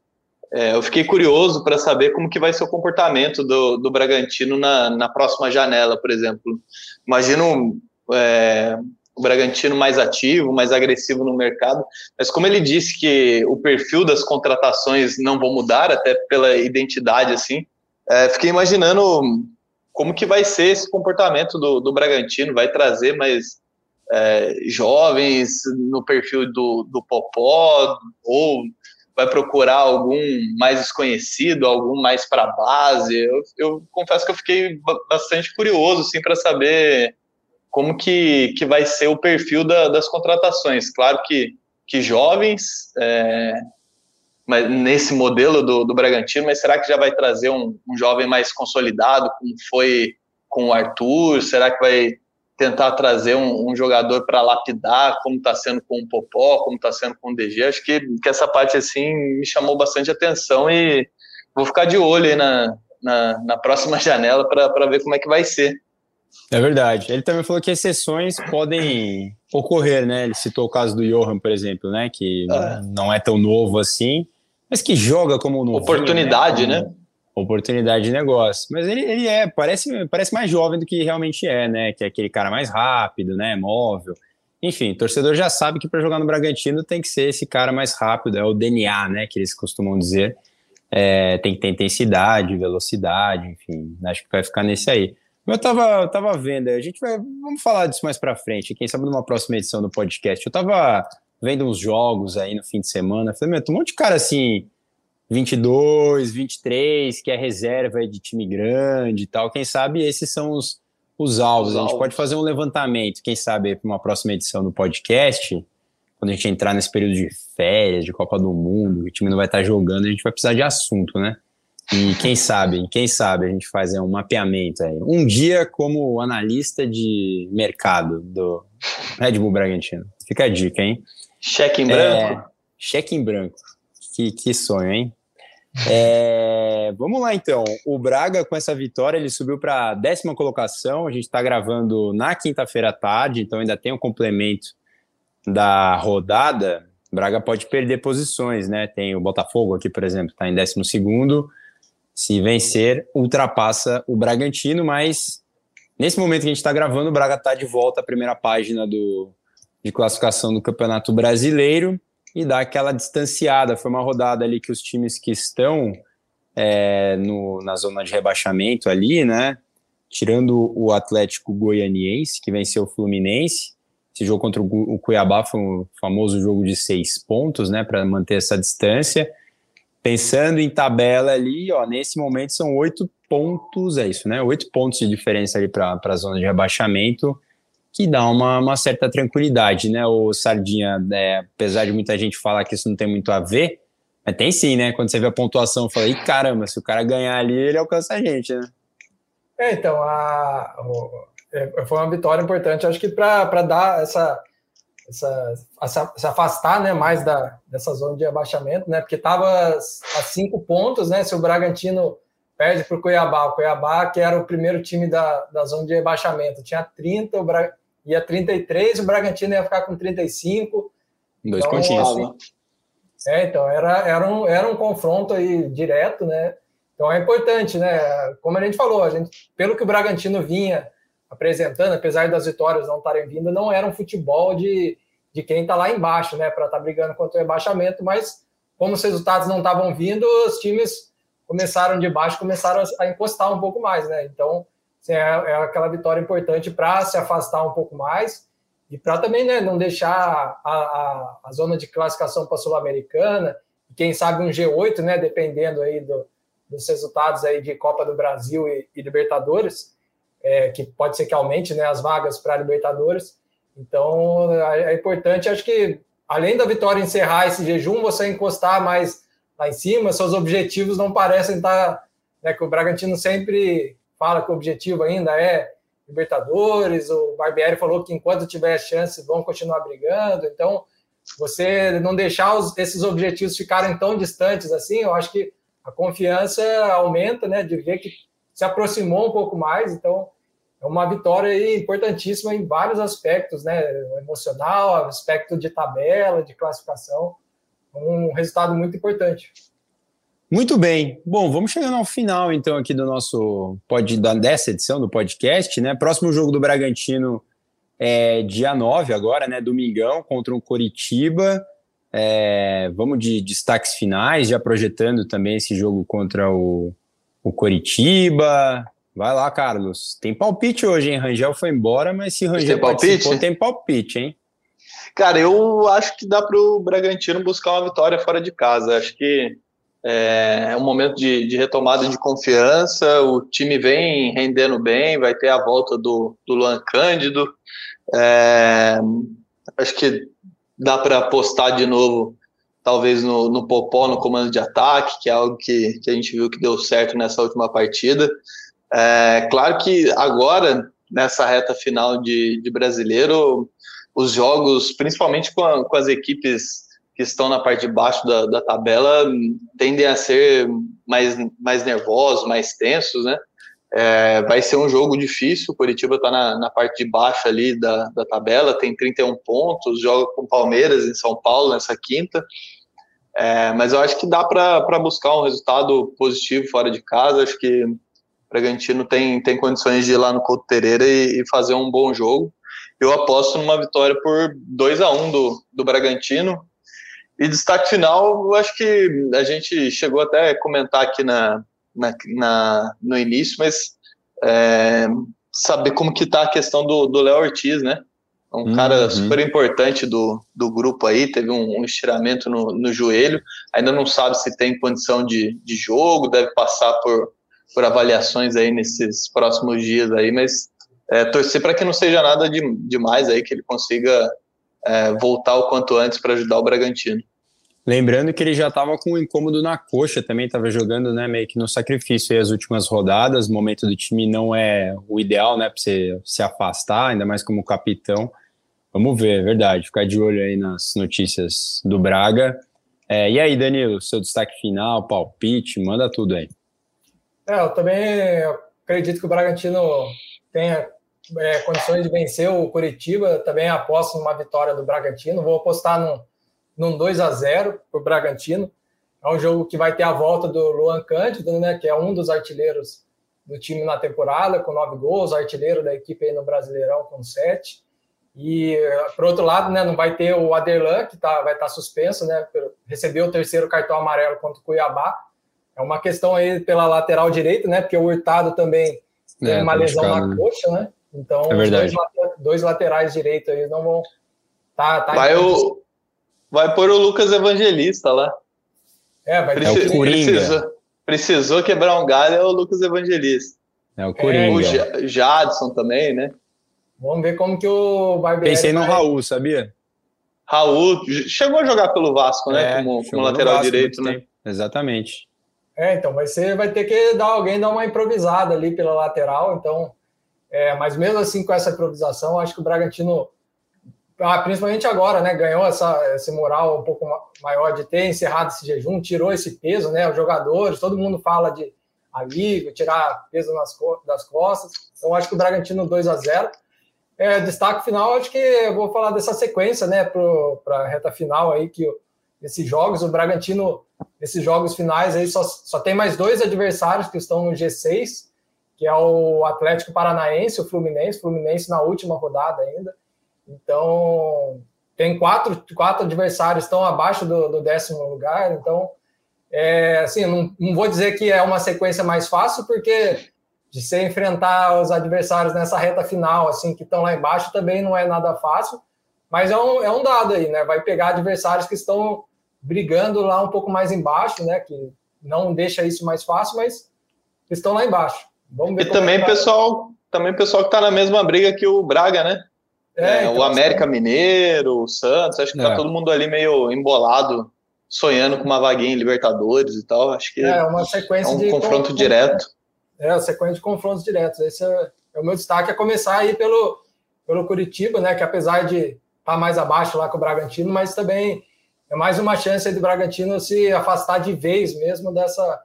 é, eu fiquei curioso para saber como que vai ser o comportamento do, do Bragantino na, na próxima janela, por exemplo. Imagino é, o Bragantino mais ativo, mais agressivo no mercado, mas como ele disse que o perfil das contratações não vão mudar, até pela identidade, assim, é, fiquei imaginando como que vai ser esse comportamento do, do Bragantino? Vai trazer mais é, jovens no perfil do, do Popó ou vai procurar algum mais desconhecido, algum mais para base? Eu, eu, confesso que eu fiquei bastante curioso assim, para saber como que, que vai ser o perfil da, das contratações. Claro que, que jovens, é, mas nesse modelo do, do Bragantino, mas será que já vai trazer um, um jovem mais consolidado, como foi com o Arthur? Será que vai tentar trazer um, um jogador para lapidar, como está sendo com o Popó, como está sendo com o DG. Acho que, que essa parte assim me chamou bastante atenção e vou ficar de olho aí na, na, na próxima janela para ver como é que vai ser. É verdade. Ele também falou que exceções podem ocorrer, né? Ele citou o caso do Johan, por exemplo, né? Que é. não é tão novo assim, mas que joga como novo. Oportunidade, né? né? Oportunidade de negócio. Mas ele, ele é, parece, parece mais jovem do que realmente é, né? Que é aquele cara mais rápido, né? Móvel. Enfim, torcedor já sabe que para jogar no Bragantino tem que ser esse cara mais rápido, é o DNA, né? Que eles costumam dizer. É, tem que ter intensidade, velocidade, enfim, acho que vai ficar nesse aí. Eu tava, eu tava vendo, a gente vai, vamos falar disso mais para frente, quem sabe numa próxima edição do podcast. Eu tava vendo uns jogos aí no fim de semana, falei, meu, tem um monte de cara assim, 22, 23, que é reserva de time grande e tal. Quem sabe esses são os, os alvos. Os a gente alvos. pode fazer um levantamento, quem sabe, para uma próxima edição do podcast, quando a gente entrar nesse período de férias, de Copa do Mundo, o time não vai estar jogando, a gente vai precisar de assunto, né? E quem sabe, quem sabe a gente faz um mapeamento aí. Um dia como analista de mercado do Red Bull Bragantino. Fica a dica, hein? Cheque em branco? É, cheque em branco. Que, que sonho, hein? É, vamos lá então. O Braga, com essa vitória, ele subiu para a décima colocação. A gente está gravando na quinta-feira à tarde, então ainda tem um complemento da rodada. Braga pode perder posições, né? Tem o Botafogo aqui, por exemplo, está em décimo segundo. Se vencer, ultrapassa o Bragantino, mas nesse momento que a gente está gravando, o Braga está de volta à primeira página do, de classificação do Campeonato Brasileiro e dá aquela distanciada. Foi uma rodada ali que os times que estão é, no, na zona de rebaixamento ali, né? Tirando o Atlético Goianiense, que venceu o Fluminense. Esse jogo contra o Cuiabá foi um famoso jogo de seis pontos, né? Para manter essa distância. Pensando em tabela ali, ó, nesse momento são oito pontos, é isso, né? Oito pontos de diferença ali para a zona de rebaixamento que dá uma, uma certa tranquilidade, né? O Sardinha, é, apesar de muita gente falar que isso não tem muito a ver, mas tem sim, né? Quando você vê a pontuação, fala, e caramba, se o cara ganhar ali, ele alcança a gente, né? É, então, a, é, foi uma vitória importante, acho que para dar essa, essa, se afastar né, mais da, dessa zona de abaixamento, né? Porque estava a cinco pontos, né? Se o Bragantino perde para o Cuiabá, o Cuiabá, que era o primeiro time da, da zona de rebaixamento, tinha 30, o Bragantino ia 33, o Bragantino ia ficar com 35. Dois então, pontinhos. Assim, é, então, era, era, um, era um confronto aí direto, né? Então é importante, né? Como a gente falou, a gente, pelo que o Bragantino vinha apresentando, apesar das vitórias não estarem vindo, não era um futebol de, de quem está lá embaixo, né? Para estar tá brigando contra o rebaixamento, mas como os resultados não estavam vindo, os times começaram de baixo, começaram a encostar um pouco mais, né? Então é, é aquela vitória importante para se afastar um pouco mais e para também né, não deixar a, a, a zona de classificação para a Sul-Americana, quem sabe um G8, né, dependendo aí do, dos resultados aí de Copa do Brasil e, e Libertadores, é, que pode ser que aumente né, as vagas para Libertadores. Então é, é importante, acho que além da vitória encerrar esse jejum, você encostar mais lá em cima, seus objetivos não parecem estar, né, que o Bragantino sempre fala que o objetivo ainda é Libertadores, o Barbieri falou que enquanto tiver chance vão continuar brigando, então você não deixar os, esses objetivos ficarem tão distantes assim, eu acho que a confiança aumenta, né, de ver que se aproximou um pouco mais, então é uma vitória importantíssima em vários aspectos, né, o emocional, aspecto de tabela, de classificação, um resultado muito importante. Muito bem. Bom, vamos chegando ao final, então, aqui do nosso pod, da, dessa edição do podcast, né? Próximo jogo do Bragantino é dia 9 agora, né? Domingão, contra o Coritiba. É, vamos de destaques finais, já projetando também esse jogo contra o, o Coritiba. Vai lá, Carlos. Tem palpite hoje, hein? Rangel foi embora, mas se Rangel tem palpite? tem palpite, hein? Cara, eu acho que dá para o Bragantino buscar uma vitória fora de casa. Acho que é, é um momento de, de, retomada de confiança, o time vem rendendo bem, vai ter a volta do, do Luan Cândido. É, acho que dá para apostar de novo, talvez no, no Popó, no comando de ataque, que é algo que, que a gente viu que deu certo nessa última partida. É, claro que agora nessa reta final de, de brasileiro, os jogos, principalmente com, a, com, as equipes que estão na parte de baixo da, da tabela, tendem a ser mais, mais nervosos, mais tensos, né? É, vai ser um jogo difícil. O Curitiba está na, na, parte de baixo ali da, da tabela, tem 31 pontos, joga com Palmeiras em São Paulo nessa quinta. É, mas eu acho que dá para buscar um resultado positivo fora de casa. Acho que o Bragantino tem, tem condições de ir lá no Couto Pereira e, e fazer um bom jogo. Eu aposto numa vitória por 2 a 1 do, do Bragantino. E destaque final, eu acho que a gente chegou até a comentar aqui na, na, na no início, mas é, saber como que tá a questão do Léo Ortiz, né? um uhum. cara super importante do, do grupo aí, teve um, um, estiramento no, no joelho, ainda não sabe se tem condição de, de jogo, deve passar por, por avaliações aí nesses próximos dias aí, mas é, torcer para que não seja nada de, demais aí, que ele consiga é, voltar o quanto antes para ajudar o Bragantino. Lembrando que ele já estava com um incômodo na coxa também, estava jogando né, meio que no sacrifício aí as últimas rodadas. O momento do time não é o ideal né, para você se afastar, ainda mais como capitão. Vamos ver, é verdade. Ficar de olho aí nas notícias do Braga. É, e aí, Danilo, seu destaque final, palpite, manda tudo aí. É, eu também acredito que o Bragantino tenha é, condições de vencer o Curitiba. Também aposto numa vitória do Bragantino. Vou apostar num, num 2 a 0 para o Bragantino. É um jogo que vai ter a volta do Luan Cândido, né, que é um dos artilheiros do time na temporada, com nove gols, artilheiro da equipe aí no Brasileirão com sete. E, por outro lado, né, não vai ter o Aderlan, que tá, vai estar tá suspenso, né, recebeu o terceiro cartão amarelo contra o Cuiabá. É uma questão aí pela lateral direita, né, porque o Hurtado também é, tem uma lesão na né? coxa, né? Então, é dois, dois, laterais direitos aí não vão. Tá, tá vai, o, vai pôr o Lucas Evangelista lá. É, vai ter é o precisou, precisou quebrar um galho, é o Lucas Evangelista. É o Coringa. É, o Jadson também, né? Vamos ver como que o Barbieri... Pensei no Raul, sabia? Raul chegou a jogar pelo Vasco, né? É, como, como lateral Vasco, direito, né? Exatamente. É, então, vai ser, vai ter que dar alguém dar uma improvisada ali pela lateral, então, é, mas mesmo assim com essa improvisação, acho que o Bragantino, ah, principalmente agora, né, ganhou essa, esse moral um pouco maior de ter encerrado esse jejum, tirou esse peso, né, os jogadores, todo mundo fala de alívio, tirar peso nas, das costas, então acho que o Bragantino 2 a 0 é, destaque final, acho que eu vou falar dessa sequência, né, para a reta final aí, que esses jogos, o Bragantino, esses jogos finais aí, só, só tem mais dois adversários que estão no G6, que é o Atlético Paranaense, o Fluminense, Fluminense na última rodada ainda. Então, tem quatro, quatro adversários estão abaixo do, do décimo lugar, então, é, assim, não, não vou dizer que é uma sequência mais fácil, porque de se enfrentar os adversários nessa reta final, assim, que estão lá embaixo, também não é nada fácil, mas é um, é um dado aí, né? Vai pegar adversários que estão brigando lá um pouco mais embaixo, né? Que não deixa isso mais fácil, mas estão lá embaixo. Vamos ver e também é pessoal, também pessoal que está na mesma briga que o Braga, né? É, é, então, o América Mineiro, o Santos, acho que tá é. todo mundo ali meio embolado, sonhando com uma vaguinha em Libertadores e tal. Acho que é uma sequência é um de confronto direto. É, a sequência de confrontos diretos. Esse é, é, o meu destaque, é começar aí pelo, pelo Curitiba, né? Que apesar de estar tá mais abaixo lá com o Bragantino, mas também é mais uma chance do Bragantino se afastar de vez mesmo dessa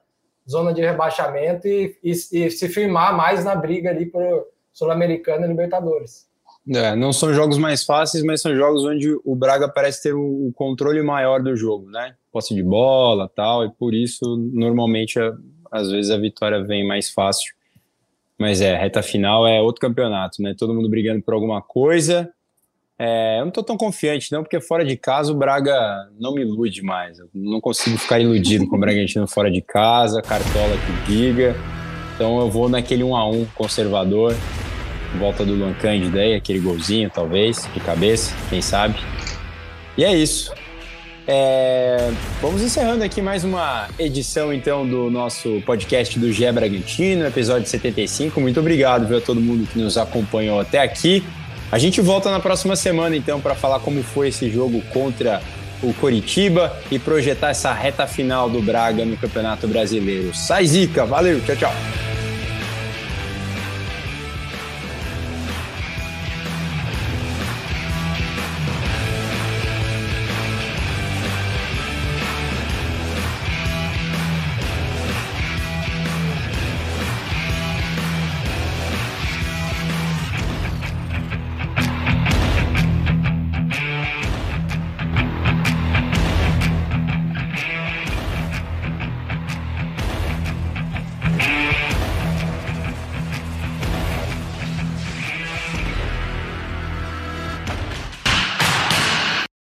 zona de rebaixamento e, e, e se firmar mais na briga ali por Sul-Americana e Libertadores. É, não são jogos mais fáceis, mas são jogos onde o Braga parece ter o controle maior do jogo, né? Posse de bola tal, e por isso normalmente às vezes a vitória vem mais fácil. Mas é, reta final é outro campeonato, né? Todo mundo brigando por alguma coisa. É, eu não tô tão confiante, não, porque fora de casa o Braga não me ilude mais. Eu não consigo ficar iludido com o Bragantino fora de casa, cartola que diga. Então eu vou naquele 1 a 1 conservador, volta do Luan Cândido aquele golzinho, talvez, de cabeça, quem sabe. E é isso. É, vamos encerrando aqui mais uma edição, então, do nosso podcast do GE Bragantino, episódio 75. Muito obrigado viu, a todo mundo que nos acompanhou até aqui. A gente volta na próxima semana, então, para falar como foi esse jogo contra o Coritiba e projetar essa reta final do Braga no Campeonato Brasileiro. Sai zica, valeu, tchau, tchau.